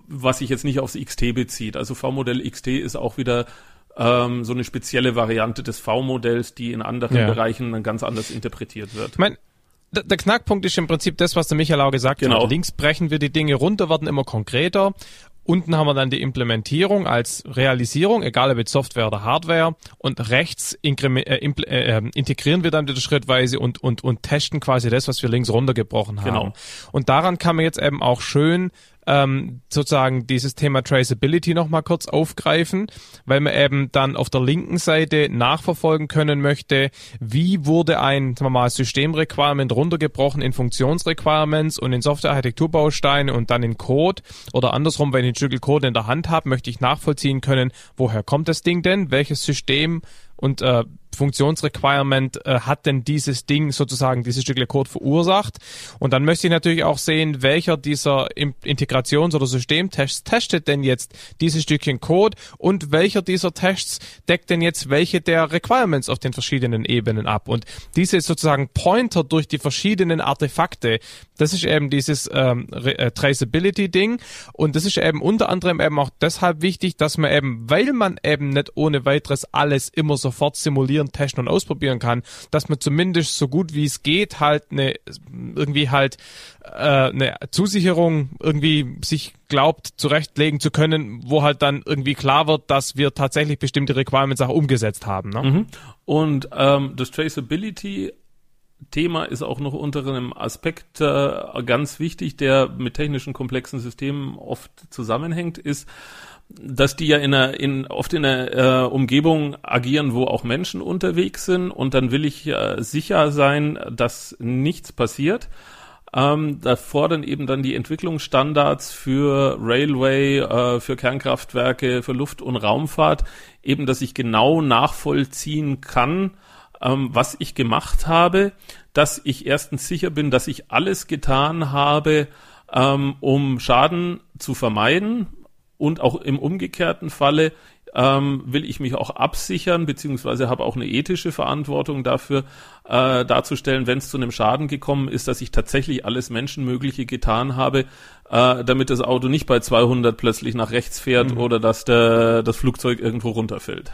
Was sich jetzt nicht aufs XT bezieht. Also V-Modell XT ist auch wieder ähm, so eine spezielle Variante des V-Modells, die in anderen ja. Bereichen dann ganz anders interpretiert wird.
Ich mein, der Knackpunkt ist im Prinzip das, was der Michael auch gesagt genau. hat. Links brechen wir die Dinge runter, werden immer konkreter. Unten haben wir dann die Implementierung als Realisierung, egal ob mit Software oder Hardware. Und rechts äh, äh, äh, integrieren wir dann wieder schrittweise und, und, und testen quasi das, was wir links runtergebrochen haben. Genau. Und daran kann man jetzt eben auch schön ähm, sozusagen dieses Thema Traceability nochmal kurz aufgreifen, weil man eben dann auf der linken Seite nachverfolgen können möchte, wie wurde ein sagen wir mal, Systemrequirement runtergebrochen in Funktionsrequirements und in Software-Architekturbausteine und dann in Code oder andersrum, wenn ich ein Stück Code in der Hand habe, möchte ich nachvollziehen können, woher kommt das Ding denn, welches System und äh, Funktionsrequirement äh, hat denn dieses Ding sozusagen dieses Stückle Code verursacht? Und dann möchte ich natürlich auch sehen, welcher dieser Integrations- oder Systemtests testet denn jetzt dieses Stückchen Code? Und welcher dieser Tests deckt denn jetzt welche der Requirements auf den verschiedenen Ebenen ab? Und diese sozusagen Pointer durch die verschiedenen Artefakte, das ist eben dieses ähm, äh, Traceability Ding und das ist eben unter anderem eben auch deshalb wichtig, dass man eben, weil man eben nicht ohne weiteres alles immer sofort simulieren, testen und ausprobieren kann, dass man zumindest so gut wie es geht halt eine irgendwie halt äh, eine Zusicherung irgendwie sich glaubt zurechtlegen zu können, wo halt dann irgendwie klar wird, dass wir tatsächlich bestimmte Requirements auch umgesetzt haben. Ne? Mhm.
Und ähm, das Traceability Thema ist auch noch unter einem Aspekt äh, ganz wichtig, der mit technischen komplexen Systemen oft zusammenhängt, ist, dass die ja in einer, in, oft in einer äh, Umgebung agieren, wo auch Menschen unterwegs sind und dann will ich äh, sicher sein, dass nichts passiert. Ähm, da fordern eben dann die Entwicklungsstandards für Railway, äh, für Kernkraftwerke, für Luft- und Raumfahrt eben, dass ich genau nachvollziehen kann, ähm, was ich gemacht habe, dass ich erstens sicher bin, dass ich alles getan habe, ähm, um Schaden zu vermeiden, und auch im umgekehrten Falle ähm, will ich mich auch absichern, beziehungsweise habe auch eine ethische Verantwortung dafür äh, darzustellen, wenn es zu einem Schaden gekommen ist, dass ich tatsächlich alles Menschenmögliche getan habe, äh, damit das Auto nicht bei 200 plötzlich nach rechts fährt mhm. oder dass der, das Flugzeug irgendwo runterfällt.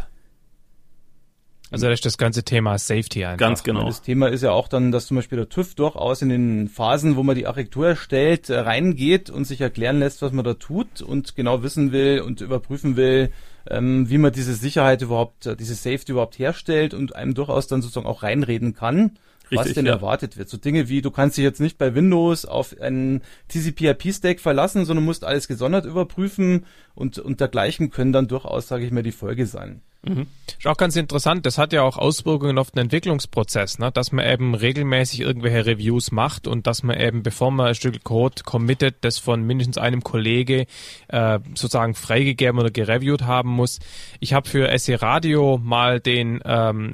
Also das ist das ganze Thema Safety einfach.
Ganz genau. Das Thema ist ja auch dann, dass zum Beispiel der TÜV durchaus in den Phasen, wo man die Architektur erstellt, äh, reingeht und sich erklären lässt, was man da tut und genau wissen will und überprüfen will, ähm, wie man diese Sicherheit überhaupt, äh, diese Safety überhaupt herstellt und einem durchaus dann sozusagen auch reinreden kann. Richtig, was denn ja. erwartet wird. So Dinge wie, du kannst dich jetzt nicht bei Windows auf einen TCP-IP-Stack verlassen, sondern musst alles gesondert überprüfen und, und dergleichen können dann durchaus, sage ich mal, die Folge sein.
Mhm. Ist auch ganz interessant, das hat ja auch Auswirkungen auf den Entwicklungsprozess, ne? dass man eben regelmäßig irgendwelche Reviews macht und dass man eben, bevor man ein Stück Code committet, das von mindestens einem Kollege äh, sozusagen freigegeben oder gereviewt haben muss. Ich habe für SE Radio mal den ähm,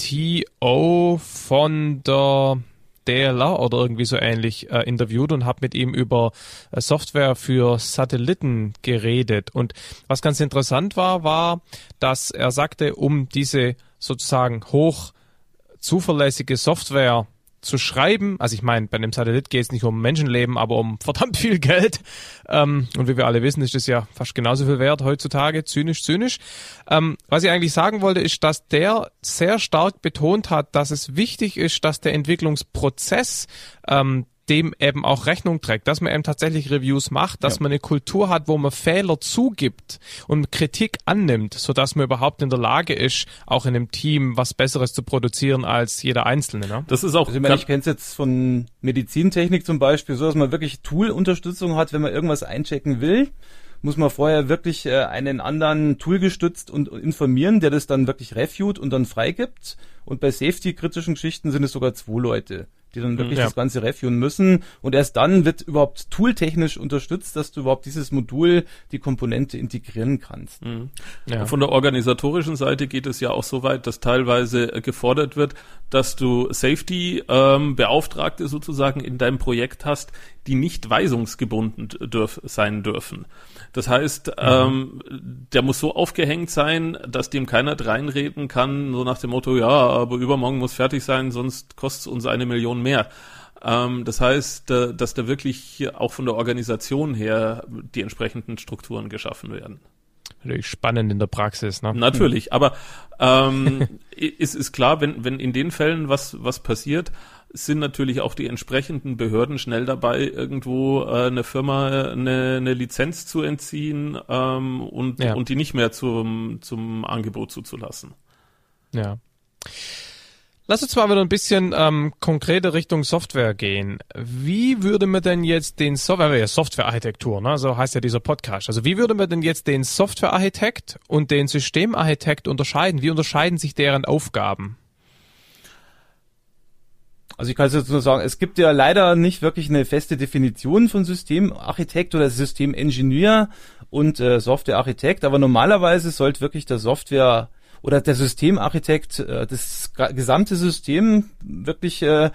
CTO von der DLR oder irgendwie so ähnlich äh, interviewt und habe mit ihm über äh, Software für Satelliten geredet. Und was ganz interessant war, war, dass er sagte, um diese sozusagen hoch zuverlässige Software zu schreiben. Also ich meine, bei einem Satellit geht es nicht um Menschenleben, aber um <laughs> verdammt viel Geld. Ähm, und wie wir alle wissen, ist das ja fast genauso viel wert heutzutage, zynisch, zynisch. Ähm, was ich eigentlich sagen wollte, ist, dass der sehr stark betont hat, dass es wichtig ist, dass der Entwicklungsprozess ähm, dem eben auch Rechnung trägt, dass man eben tatsächlich Reviews macht, dass ja. man eine Kultur hat, wo man Fehler zugibt und Kritik annimmt, so dass man überhaupt in der Lage ist, auch in einem Team was Besseres zu produzieren als jeder Einzelne. Ne?
Das ist auch. Also ich, meine, ich kenne es jetzt von Medizintechnik zum Beispiel, so dass man wirklich Tool-Unterstützung hat, wenn man irgendwas einchecken will muss man vorher wirklich äh, einen anderen Tool gestützt und informieren, der das dann wirklich reviewt und dann freigibt. Und bei Safety-kritischen Geschichten sind es sogar zwei Leute die dann wirklich ja. das Ganze reviewen müssen. Und erst dann wird überhaupt tooltechnisch unterstützt, dass du überhaupt dieses Modul, die Komponente integrieren kannst. Mhm.
Ja. Von der organisatorischen Seite geht es ja auch so weit, dass teilweise äh, gefordert wird, dass du Safety-Beauftragte ähm, sozusagen in deinem Projekt hast, die nicht weisungsgebunden dürf sein dürfen. Das heißt, mhm. ähm, der muss so aufgehängt sein, dass dem keiner reinreden kann, so nach dem Motto, ja, aber übermorgen muss fertig sein, sonst kostet es uns eine Million mehr. Ähm, das heißt, äh, dass da wirklich auch von der Organisation her die entsprechenden Strukturen geschaffen werden.
Natürlich spannend in der Praxis, ne?
Natürlich, aber ähm, <laughs> ist, ist klar, wenn, wenn in den Fällen was, was passiert, sind natürlich auch die entsprechenden Behörden schnell dabei, irgendwo äh, eine Firma eine, eine Lizenz zu entziehen ähm, und, ja. und die nicht mehr zum, zum Angebot zuzulassen.
Ja. Lass uns mal wieder ein bisschen ähm, konkrete Richtung Software gehen. Wie würde man denn jetzt den Software, ja Softwarearchitektur, ne? so heißt ja dieser Podcast. Also wie würde man denn jetzt den Softwarearchitekt und den Systemarchitekt unterscheiden? Wie unterscheiden sich deren Aufgaben?
Also ich kann es jetzt nur sagen, es gibt ja leider nicht wirklich eine feste Definition von Systemarchitekt oder Systemingenieur und äh, Softwarearchitekt, aber normalerweise sollte wirklich der Software oder der Systemarchitekt äh, das gesamte System wirklich äh,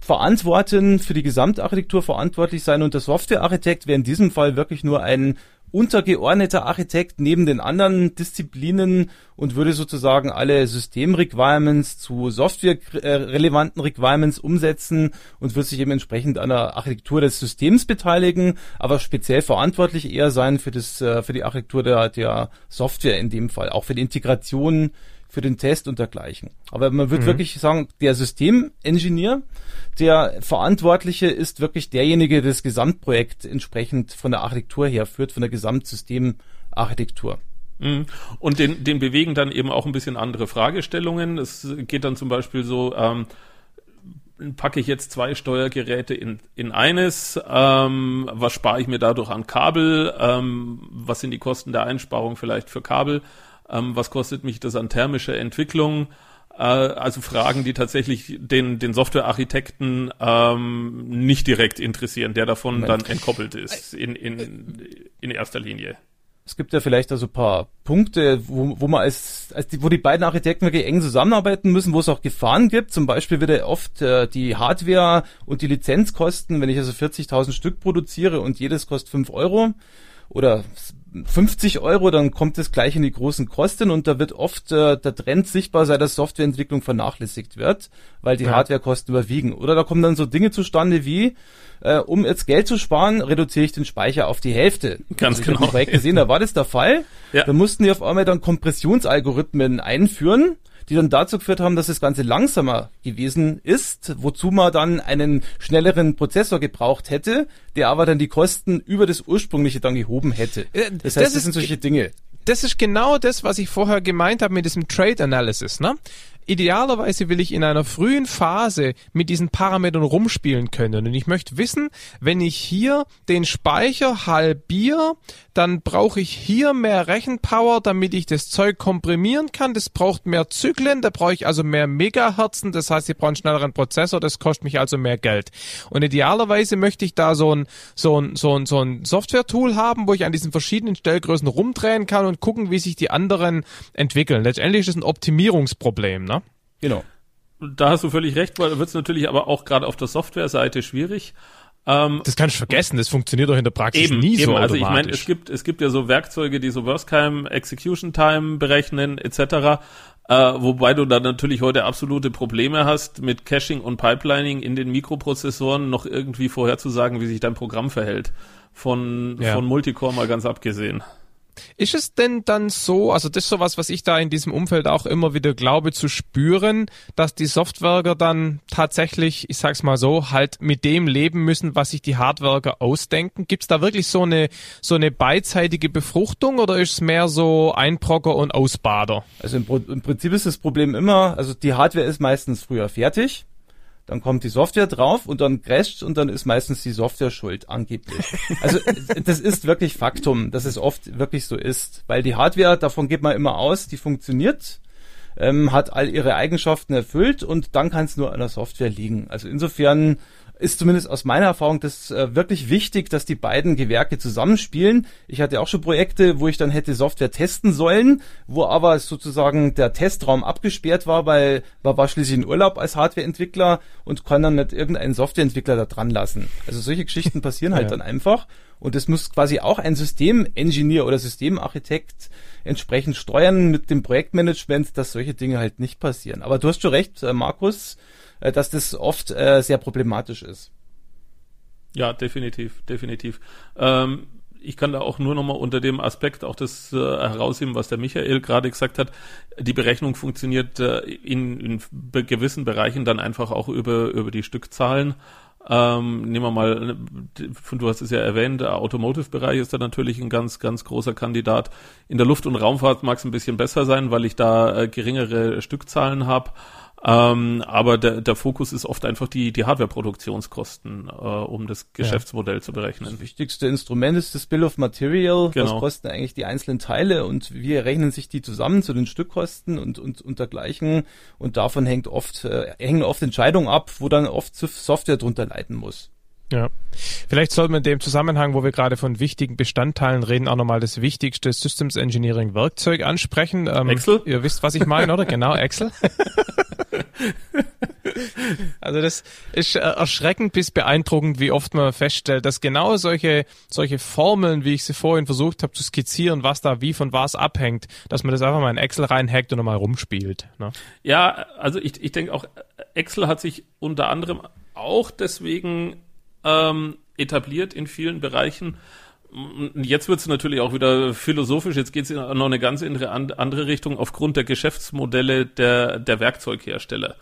verantworten, für die Gesamtarchitektur verantwortlich sein. Und der Softwarearchitekt wäre in diesem Fall wirklich nur ein untergeordneter Architekt neben den anderen Disziplinen und würde sozusagen alle System-Requirements zu Software-relevanten Requirements umsetzen und würde sich eben entsprechend an der Architektur des Systems beteiligen, aber speziell verantwortlich eher sein für das, äh, für die Architektur der, der Software in dem Fall, auch für die Integration für den Test und dergleichen. Aber man wird mhm. wirklich sagen, der Systemingenieur, der Verantwortliche ist wirklich derjenige, der das Gesamtprojekt entsprechend von der Architektur her führt, von der Gesamtsystemarchitektur.
Mhm. Und den, den bewegen dann eben auch ein bisschen andere Fragestellungen. Es geht dann zum Beispiel so, ähm, packe ich jetzt zwei Steuergeräte in, in eines, ähm, was spare ich mir dadurch an Kabel, ähm, was sind die Kosten der Einsparung vielleicht für Kabel ähm, was kostet mich das an thermischer Entwicklung? Äh, also Fragen, die tatsächlich den, den Softwarearchitekten ähm, nicht direkt interessieren, der davon Moment. dann entkoppelt ist in, in, in erster Linie.
Es gibt ja vielleicht also paar Punkte, wo, wo man als, als die, wo die beiden Architekten wirklich eng zusammenarbeiten müssen, wo es auch Gefahren gibt. Zum Beispiel wird ja oft äh, die Hardware und die Lizenzkosten, wenn ich also 40.000 Stück produziere und jedes kostet 5 Euro oder 50 Euro, dann kommt es gleich in die großen Kosten und da wird oft äh, der Trend sichtbar, seit der Softwareentwicklung vernachlässigt wird, weil die ja. Hardwarekosten überwiegen. Oder da kommen dann so Dinge zustande wie, äh, um jetzt Geld zu sparen, reduziere ich den Speicher auf die Hälfte.
Ganz also
genau. Ich Projekt gesehen, da war das der Fall. Ja. Da mussten die auf einmal dann Kompressionsalgorithmen einführen, die dann dazu geführt haben, dass das Ganze langsamer gewesen ist, wozu man dann einen schnelleren Prozessor gebraucht hätte, der aber dann die Kosten über das ursprüngliche dann gehoben hätte.
Äh,
Das
das
heißt, das, sind solche Dinge.
das ist genau das, was ich vorher gemeint habe mit diesem Trade Analysis. Ne? Idealerweise will ich in einer frühen Phase mit diesen Parametern rumspielen können. Und ich möchte wissen, wenn ich hier den Speicher halbiere, dann brauche ich hier mehr Rechenpower, damit ich das Zeug komprimieren kann. Das braucht mehr Zyklen, da brauche ich also mehr Megahertzen. Das heißt, ich brauche einen schnelleren Prozessor, das kostet mich also mehr Geld. Und idealerweise möchte ich da so ein, so ein, so ein, so ein Software-Tool haben, wo ich an diesen verschiedenen Stellgrößen rumdrehen kann und gucken, wie sich die anderen entwickeln. Letztendlich ist es ein Optimierungsproblem, ne?
Genau.
Da hast du völlig recht, weil wird es natürlich aber auch gerade auf der Softwareseite schwierig. Ähm,
Das kannst du vergessen, das funktioniert doch in der Praxis
eben,
nie
eben.
so
Also ich meine,
automatisch.
es gibt es gibt ja so Werkzeuge, die so Worst Time, Execution Time berechnen etc. Äh, wobei du da natürlich heute absolute Probleme hast, mit Caching und Pipelining in den Mikroprozessoren noch irgendwie vorherzusagen, wie sich dein Programm verhält. Von,
Ja.
von Multicore mal ganz abgesehen.
Ist es denn dann so, also das ist sowas, was ich da in diesem Umfeld auch immer wieder glaube zu spüren, dass die Softwareger dann tatsächlich, ich sag's mal so, halt mit dem leben müssen, was sich die Hardwareger ausdenken? Gibt's da wirklich so eine so eine beidseitige Befruchtung oder ist es mehr so Einbrocker und Ausbader?
Also im, im Prinzip ist das Problem immer, also die Hardware ist meistens früher fertig, dann kommt die Software drauf und dann crasht und dann ist meistens die Software schuld, angeblich. Also <laughs> das ist wirklich Faktum, dass es oft wirklich so ist, weil die Hardware, davon geht man immer aus, die funktioniert, ähm, hat all ihre Eigenschaften erfüllt und dann kann es nur an der Software liegen. Also insofern ist zumindest aus meiner Erfahrung das äh, wirklich wichtig, dass die beiden Gewerke zusammenspielen. Ich hatte auch schon Projekte, wo ich dann hätte Software testen sollen, wo aber sozusagen der Testraum abgesperrt war, weil man war schließlich in Urlaub als Hardwareentwickler und kann dann nicht irgendeinen Softwareentwickler da dran lassen. Also solche Geschichten passieren <laughs> halt
Ja.
dann einfach und das muss quasi auch ein Systemingenieur oder Systemarchitekt entsprechend steuern mit dem Projektmanagement, dass solche Dinge halt nicht passieren. Aber du hast schon recht, äh, Markus, dass das oft äh, sehr problematisch ist.
Ja, definitiv, definitiv. Ähm, ich kann da auch nur nochmal unter dem Aspekt auch das äh, herausheben, was der Michael gerade gesagt hat. Die Berechnung funktioniert äh, in, in gewissen Bereichen dann einfach auch über, über die Stückzahlen. Ähm, nehmen wir mal, äh, du hast es ja erwähnt, der Automotive-Bereich ist da natürlich ein ganz, ganz großer Kandidat. In der Luft- und Raumfahrt mag es ein bisschen besser sein, weil ich da äh, geringere Stückzahlen habe. Ähm, aber der, der Fokus ist oft einfach die, die Hardware-Produktionskosten, äh, um das Geschäftsmodell zu berechnen.
Das wichtigste Instrument ist das Bill of Material.
Genau.
Was kosten eigentlich die einzelnen Teile und wie rechnen sich die zusammen zu den Stückkosten und, und, und dergleichen. Und davon hängt oft, äh, hängen oft Entscheidungen ab, wo dann oft Software drunter leiten muss.
Ja. Vielleicht sollten wir in dem Zusammenhang, wo wir gerade von wichtigen Bestandteilen reden, auch nochmal das wichtigste Systems Engineering Werkzeug ansprechen. Ähm,
Excel?
Ihr wisst, was ich meine, oder? Genau, Excel. <laughs> also das ist äh, erschreckend bis beeindruckend, wie oft man feststellt, dass genau solche, solche Formeln, wie ich sie vorhin versucht habe zu skizzieren, was da wie von was abhängt, dass man das einfach mal in Excel reinhackt und nochmal rumspielt. Ne?
Ja, also ich, ich denke auch, Excel hat sich unter anderem auch deswegen ähm, etabliert in vielen Bereichen. Jetzt wird es natürlich auch wieder philosophisch, jetzt geht es in noch eine ganz andere, andere Richtung aufgrund der Geschäftsmodelle der, der Werkzeughersteller.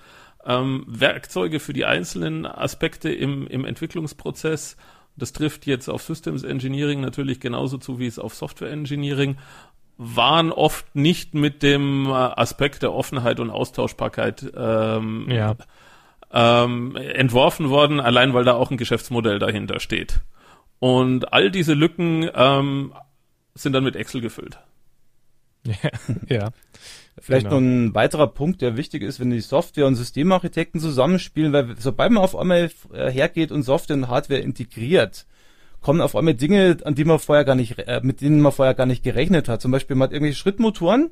Ähm, Werkzeuge für die einzelnen Aspekte im, im Entwicklungsprozess, das trifft jetzt auf Systems Engineering natürlich genauso zu, wie es auf Software Engineering waren oft nicht mit dem äh, Aspekt der Offenheit und Austauschbarkeit ähm,
Ja.
Ähm, entworfen worden, allein weil da auch ein Geschäftsmodell dahinter steht. Und all diese Lücken ähm, sind dann mit Excel gefüllt. <laughs>
ja.
Vielleicht
Genau.
noch ein weiterer Punkt, der wichtig ist, wenn die Software- und Systemarchitekten zusammenspielen, weil sobald man auf einmal äh, hergeht und Software und Hardware integriert, kommen auf einmal Dinge, an die man vorher gar nicht, äh, mit denen man vorher gar nicht gerechnet hat. Zum Beispiel man hat irgendwelche Schrittmotoren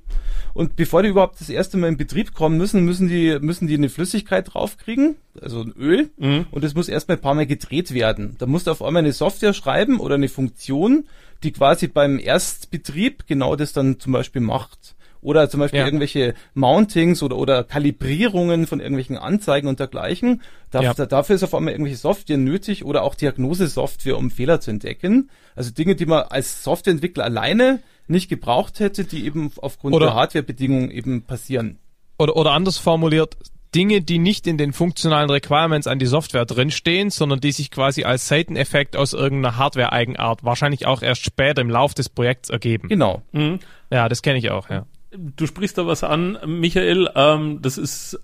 und bevor die überhaupt das erste Mal in Betrieb kommen müssen, müssen die, müssen die eine Flüssigkeit draufkriegen, also ein Öl,
Mhm.
und es muss erstmal ein paar Mal gedreht werden. Da musst du auf einmal eine Software schreiben oder eine Funktion, die quasi beim Erstbetrieb genau das dann zum Beispiel macht. Oder zum Beispiel
Ja.
irgendwelche Mountings oder, oder Kalibrierungen von irgendwelchen Anzeigen und dergleichen. Da,
Ja.
da, dafür ist auf einmal irgendwelche Software nötig oder auch Diagnosesoftware, um Fehler zu entdecken. Also Dinge, die man als Softwareentwickler alleine nicht gebraucht hätte, die eben aufgrund
Oder-
der Hardwarebedingungen eben passieren.
oder, oder anders formuliert, Dinge, die nicht in den funktionalen Requirements an die Software drinstehen, sondern die sich quasi als Seiteneffekt aus irgendeiner Hardware-Eigenart wahrscheinlich auch erst später im Lauf des Projekts ergeben.
Genau.
Mhm.
Ja, das kenne ich auch, ja.
Du sprichst da was an, Michael. Ähm, das ist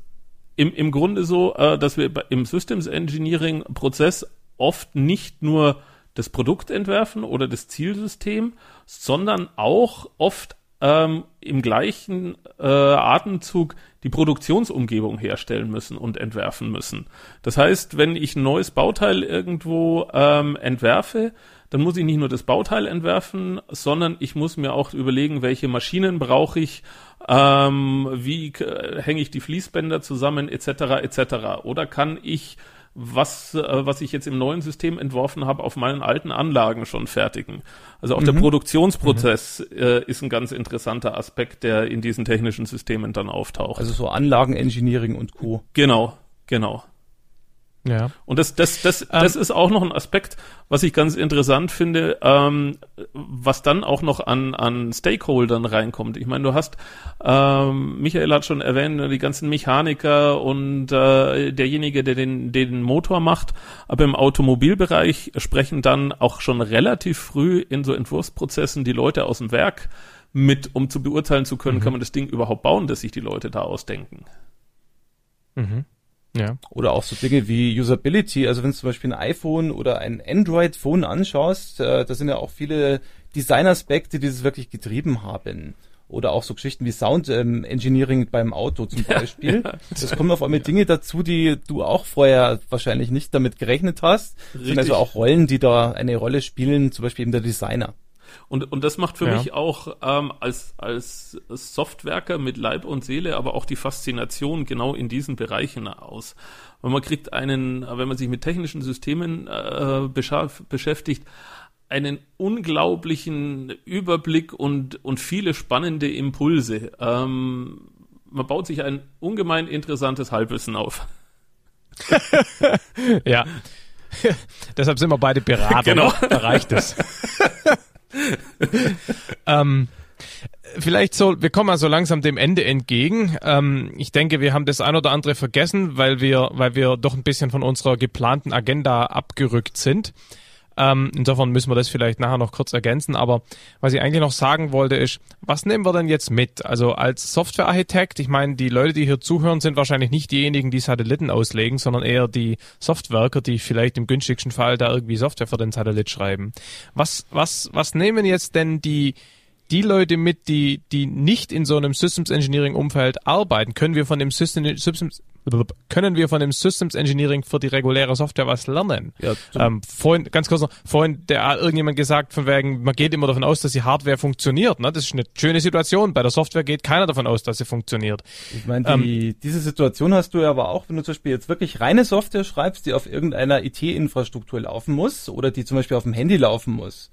im, im Grunde so, äh, dass wir im Systems Engineering Prozess oft nicht nur das Produkt entwerfen oder das Zielsystem, sondern auch oft ähm, im gleichen äh, Atemzug die Produktionsumgebung herstellen müssen und entwerfen müssen. Das heißt, wenn ich ein neues Bauteil irgendwo ähm, entwerfe, dann muss ich nicht nur das Bauteil entwerfen, sondern ich muss mir auch überlegen, welche Maschinen brauche ich, ähm, wie äh, hänge ich die Fließbänder zusammen, etc. etc. Oder kann ich was, äh, was ich jetzt im neuen System entworfen habe, auf meinen alten Anlagen schon fertigen. Also auch mhm. der Produktionsprozess mhm. äh, ist ein ganz interessanter Aspekt, der in diesen technischen Systemen dann auftaucht.
Also so Anlagenengineering und Co.
Genau, genau. Ja. Und das, das, das, das ähm, ist auch noch ein Aspekt, was ich ganz interessant finde, ähm, was dann auch noch an, an Stakeholdern reinkommt. Ich meine, du hast, ähm, Michael hat schon erwähnt, die ganzen Mechaniker und äh, derjenige, der den, den Motor macht, aber im Automobilbereich sprechen dann auch schon relativ früh in so Entwurfsprozessen die Leute aus dem Werk mit, um zu beurteilen zu können, mhm. kann man das Ding überhaupt bauen, dass sich die Leute da ausdenken.
Mhm. Ja. Oder auch so Dinge wie Usability. Also wenn du zum Beispiel ein iPhone oder ein Android-Phone anschaust, äh, da sind ja auch viele Designaspekte, die das wirklich getrieben haben. Oder auch so Geschichten wie Sound ähm, Engineering beim Auto zum <laughs> Beispiel. Ja, ja. Das kommen auf einmal ja. Dinge dazu, die du auch vorher wahrscheinlich nicht damit gerechnet hast. Richtig. Sind also auch Rollen, die da eine Rolle spielen, zum Beispiel eben der Designer.
Und, und das macht für ja. mich auch ähm, als, als Softwerker mit Leib und Seele, aber auch die Faszination genau in diesen Bereichen aus. Weil man kriegt einen, wenn man sich mit technischen Systemen äh, beschäftigt, einen unglaublichen Überblick und, und viele spannende Impulse. Ähm, man baut sich ein ungemein interessantes Halbwissen auf. <laughs>
ja. <laughs> Deshalb sind wir beide Berater. Genau. Da reicht es. <laughs> <laughs> ähm, vielleicht so, wir kommen mal so langsam dem Ende entgegen. Ähm, ich denke, wir haben das ein oder andere vergessen, weil wir, weil wir doch ein bisschen von unserer geplanten Agenda abgerückt sind. Ähm, insofern müssen wir das vielleicht nachher noch kurz ergänzen. Aber was ich eigentlich noch sagen wollte, ist, was nehmen wir denn jetzt mit? Also als Softwarearchitekt, ich meine, die Leute, die hier zuhören, sind wahrscheinlich nicht diejenigen, die Satelliten auslegen, sondern eher die Softwerker, die vielleicht im günstigsten Fall da irgendwie Software für den Satellit schreiben. Was, was, was nehmen jetzt denn die, die Leute mit, die, die nicht in so einem Systems Engineering Umfeld arbeiten? Können wir von dem System, Systems, können wir von dem Systems Engineering für die reguläre Software was lernen? Ja, ähm, vorhin, ganz kurz noch, vorhin der hat irgendjemand gesagt, von wegen, man geht immer davon aus, dass die Hardware funktioniert. Ne? Das ist eine schöne Situation. Bei der Software geht keiner davon aus, dass sie funktioniert.
Ich meine, die, ähm, diese Situation hast du ja aber auch, wenn du zum Beispiel jetzt wirklich reine Software schreibst, die auf irgendeiner IT-Infrastruktur laufen muss oder die zum Beispiel auf dem Handy laufen muss.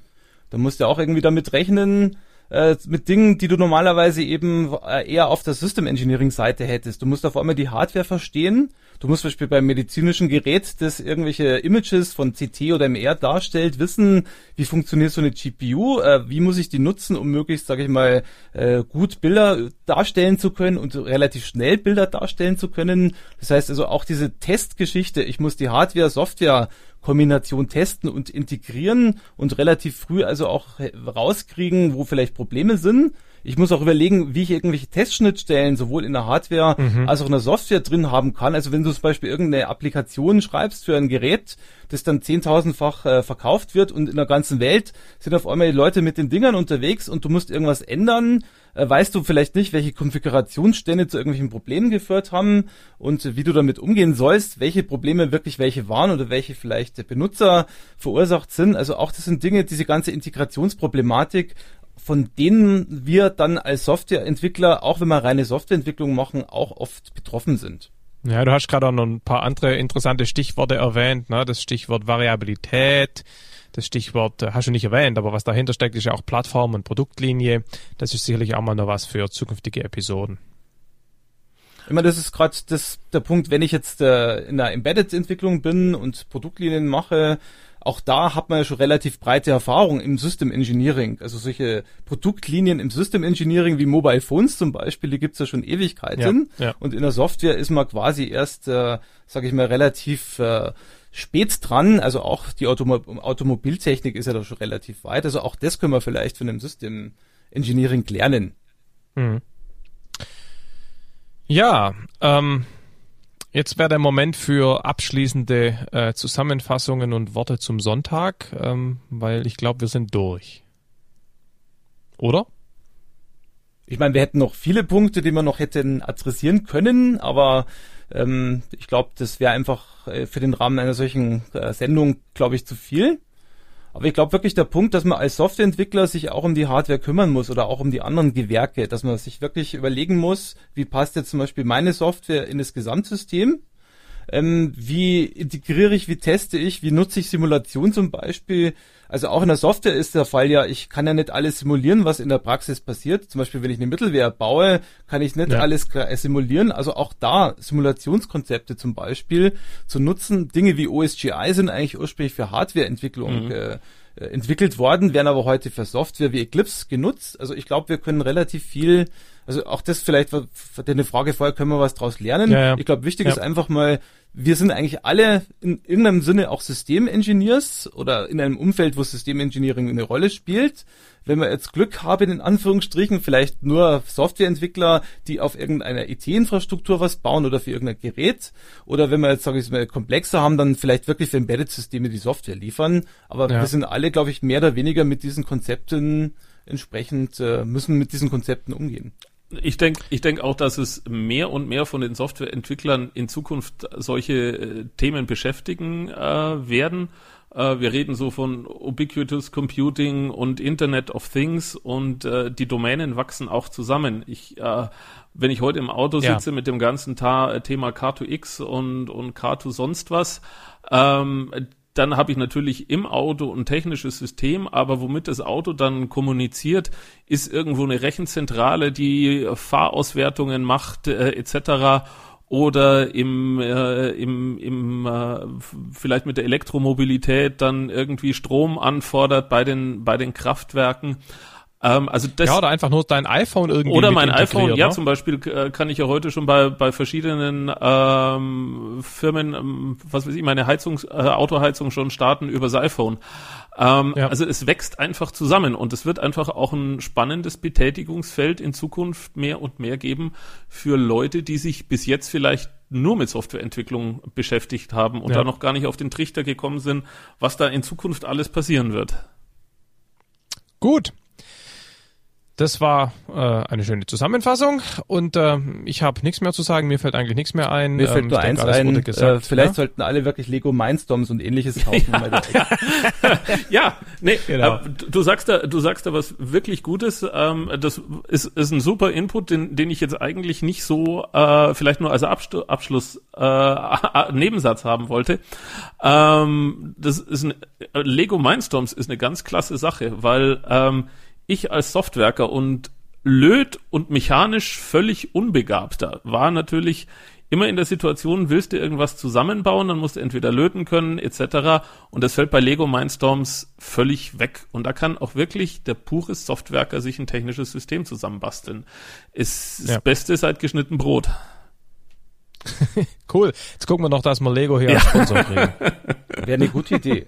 Dann musst du auch irgendwie damit rechnen, äh, mit Dingen, die du normalerweise eben äh, eher auf der System Engineering Seite hättest. Du musst auf einmal die Hardware verstehen. Du musst zum Beispiel beim medizinischen Gerät, das irgendwelche Images von CT oder MR darstellt, wissen, wie funktioniert so eine GPU, äh, wie muss ich die nutzen, um möglichst, sage ich mal, äh, gut Bilder darstellen zu können und relativ schnell Bilder darstellen zu können. Das heißt also auch diese Testgeschichte, ich muss die Hardware, Software Kombination testen und integrieren und relativ früh also auch rauskriegen, wo vielleicht Probleme sind. Ich muss auch überlegen, wie ich irgendwelche Testschnittstellen sowohl in der Hardware mhm. als auch in der Software drin haben kann. Also wenn du zum Beispiel irgendeine Applikation schreibst für ein Gerät, das dann zehntausendfach äh, verkauft wird und in der ganzen Welt sind auf einmal die Leute mit den Dingern unterwegs und du musst irgendwas ändern, äh, weißt du vielleicht nicht, welche Konfigurationsstände zu irgendwelchen Problemen geführt haben und wie du damit umgehen sollst, welche Probleme wirklich welche waren oder welche vielleicht der Benutzer verursacht sind. Also auch das sind Dinge, diese ganze Integrationsproblematik, von denen wir dann als Softwareentwickler, auch wenn wir reine Softwareentwicklung machen, auch oft betroffen sind.
Ja, du hast gerade auch noch ein paar andere interessante Stichworte erwähnt, ne? Das Stichwort Variabilität, das Stichwort äh, hast du nicht erwähnt, aber was dahinter steckt, ist ja auch Plattform und Produktlinie. Das ist sicherlich auch mal noch was für zukünftige Episoden.
Immer das ist gerade der Punkt, wenn ich jetzt äh, in der Embedded-Entwicklung bin und Produktlinien mache, auch da hat man ja schon relativ breite Erfahrung im System Engineering. Also solche Produktlinien im System Engineering wie Mobile Phones zum Beispiel, die gibt's ja schon Ewigkeiten. Ja, ja. Und in der Software ist man quasi erst, äh, sage ich mal, relativ äh, spät dran. Also auch die Automo Automobiltechnik ist ja da schon relativ weit. Also auch das können wir vielleicht von dem System Engineering lernen. Mhm.
Ja, ähm, Jetzt wäre der Moment für abschließende äh, Zusammenfassungen und Worte zum Sonntag, ähm, weil ich glaube, wir sind durch. Oder?
Ich meine, wir hätten noch viele Punkte, die wir noch hätten adressieren können, aber ähm, ich glaube, das wäre einfach äh, für den Rahmen einer solchen äh, Sendung, glaube ich, zu viel. Aber ich glaube wirklich der Punkt, dass man als Softwareentwickler sich auch um die Hardware kümmern muss oder auch um die anderen Gewerke, dass man sich wirklich überlegen muss, wie passt jetzt zum Beispiel meine Software in das Gesamtsystem ähm, wie integriere ich, wie teste ich, wie nutze ich Simulation zum Beispiel. Also auch in der Software ist der Fall ja, ich kann ja nicht alles simulieren, was in der Praxis passiert. Zum Beispiel, wenn ich eine Mittelwehr baue, kann ich nicht ja. alles simulieren. Also auch da Simulationskonzepte zum Beispiel zu nutzen. Dinge wie OSGI sind eigentlich ursprünglich für Hardwareentwicklung mhm. äh, entwickelt worden, werden aber heute für Software wie Eclipse genutzt. Also ich glaube, wir können relativ viel also auch das vielleicht war deine Frage vorher, können wir was draus lernen? Ja, ja. Ich glaube, wichtig ja. ist einfach mal, wir sind eigentlich alle in irgendeinem Sinne auch Systemengineers oder in einem Umfeld, wo Systemengineering eine Rolle spielt. Wenn wir jetzt Glück haben, in Anführungsstrichen, vielleicht nur Softwareentwickler, die auf irgendeiner IT-Infrastruktur was bauen oder für irgendein Gerät. Oder wenn wir jetzt, sage ich mal, komplexer haben, dann vielleicht wirklich für Embedded-Systeme die Software liefern. Aber wir sind alle, glaube ich, mehr oder weniger mit diesen Konzepten entsprechend, äh, müssen mit diesen Konzepten umgehen.
Ich denke ich denk auch, dass es mehr und mehr von den Softwareentwicklern in Zukunft solche äh, Themen beschäftigen äh, werden. Äh, wir reden so von Ubiquitous Computing und Internet of Things und äh, die Domänen wachsen auch zusammen. Ich, äh, wenn ich heute im Auto sitze ja. mit dem ganzen Ta Thema Car2X und, und Car2 sonst was, ähm, dann habe ich natürlich im Auto ein technisches System, aber womit das Auto dann kommuniziert, ist irgendwo eine Rechenzentrale, die Fahrauswertungen macht äh, etc. Oder im, äh, im, im äh, vielleicht mit der Elektromobilität dann irgendwie Strom anfordert bei den bei den Kraftwerken.
Ähm, also das, ja, oder einfach nur dein iPhone irgendwie.
Oder mein iPhone, ja, ne? zum Beispiel äh, kann ich ja heute schon bei, bei verschiedenen ähm, Firmen, ähm, was weiß ich, meine Heizungs, äh, Autoheizung schon starten über das iPhone. Ähm, ja. Also es wächst einfach zusammen und es wird einfach auch ein spannendes Betätigungsfeld in Zukunft mehr und mehr geben für Leute, die sich bis jetzt vielleicht nur mit Softwareentwicklung beschäftigt haben und ja. da noch gar nicht auf den Trichter gekommen sind, was da in Zukunft alles passieren wird.
Gut, das war äh, eine schöne Zusammenfassung und äh, ich habe nichts mehr zu sagen. Mir fällt eigentlich nichts mehr ein.
Mir fällt ähm, nur eins denke, ein. Gesagt, äh, vielleicht ja? sollten alle wirklich Lego Mindstorms und ähnliches kaufen.
ja, <laughs> ja nee, genau. äh, du sagst da, du sagst da was wirklich Gutes. Ähm, das ist, ist ein super Input, den, den ich jetzt eigentlich nicht so äh, vielleicht nur als Abstu Abschluss äh, Nebensatz haben wollte. Ähm, das ist ein, Lego Mindstorms ist eine ganz klasse Sache, weil ähm, ich als Softwerker und löt und mechanisch völlig unbegabter war natürlich immer in der Situation, willst du irgendwas zusammenbauen, dann musst du entweder löten können etc. Und das fällt bei Lego Mindstorms völlig weg. Und da kann auch wirklich der pure Softwerker sich ein technisches System zusammenbasteln. Ist das ja. Beste seit geschnitten Brot. <laughs>
cool. Jetzt gucken wir noch, dass wir Lego hier ja. als Sponsor kriegen.
Wäre eine gute Idee.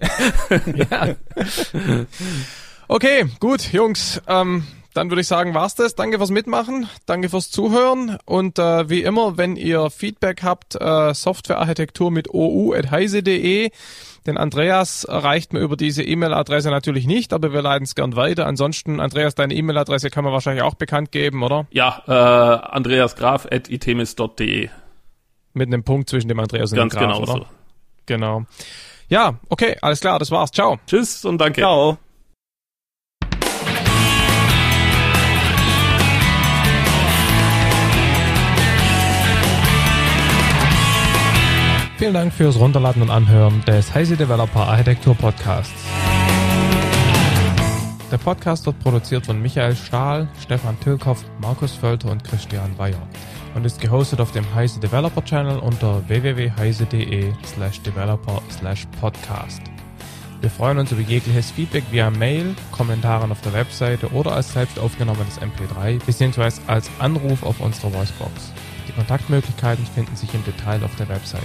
<laughs> ja. <laughs>
Okay, gut, Jungs. Ähm, dann würde ich sagen, war's das. Danke fürs Mitmachen, danke fürs Zuhören und äh, wie immer, wenn ihr Feedback habt, äh, Softwarearchitektur mit ou@heise.de. Den Andreas erreicht man über diese E-Mail-Adresse natürlich nicht, aber wir leiten es gern weiter. Ansonsten, Andreas, deine E-Mail-Adresse kann man wahrscheinlich auch bekannt geben, oder?
Ja, äh, andreasgraf.itemis.de.
Mit einem Punkt zwischen dem Andreas und
Ganz
dem Graf,
genau
oder?
So.
Genau. Ja, okay, alles klar, das war's. Ciao.
Tschüss und danke.
Ciao.
Vielen Dank fürs Runterladen und Anhören des Heise Developer Architektur Podcasts. Der Podcast wird produziert von Michael Stahl, Stefan Tilkoff, Markus Völter und Christian Weyer und ist gehostet auf dem Heise Developer Channel unter www.heise.de slash developer slash podcast. Wir freuen uns über jegliches Feedback via Mail, Kommentaren auf der Webseite oder als selbst aufgenommenes MP3 bzw. als Anruf auf unserer Voicebox. Die Kontaktmöglichkeiten finden sich im Detail auf der Webseite.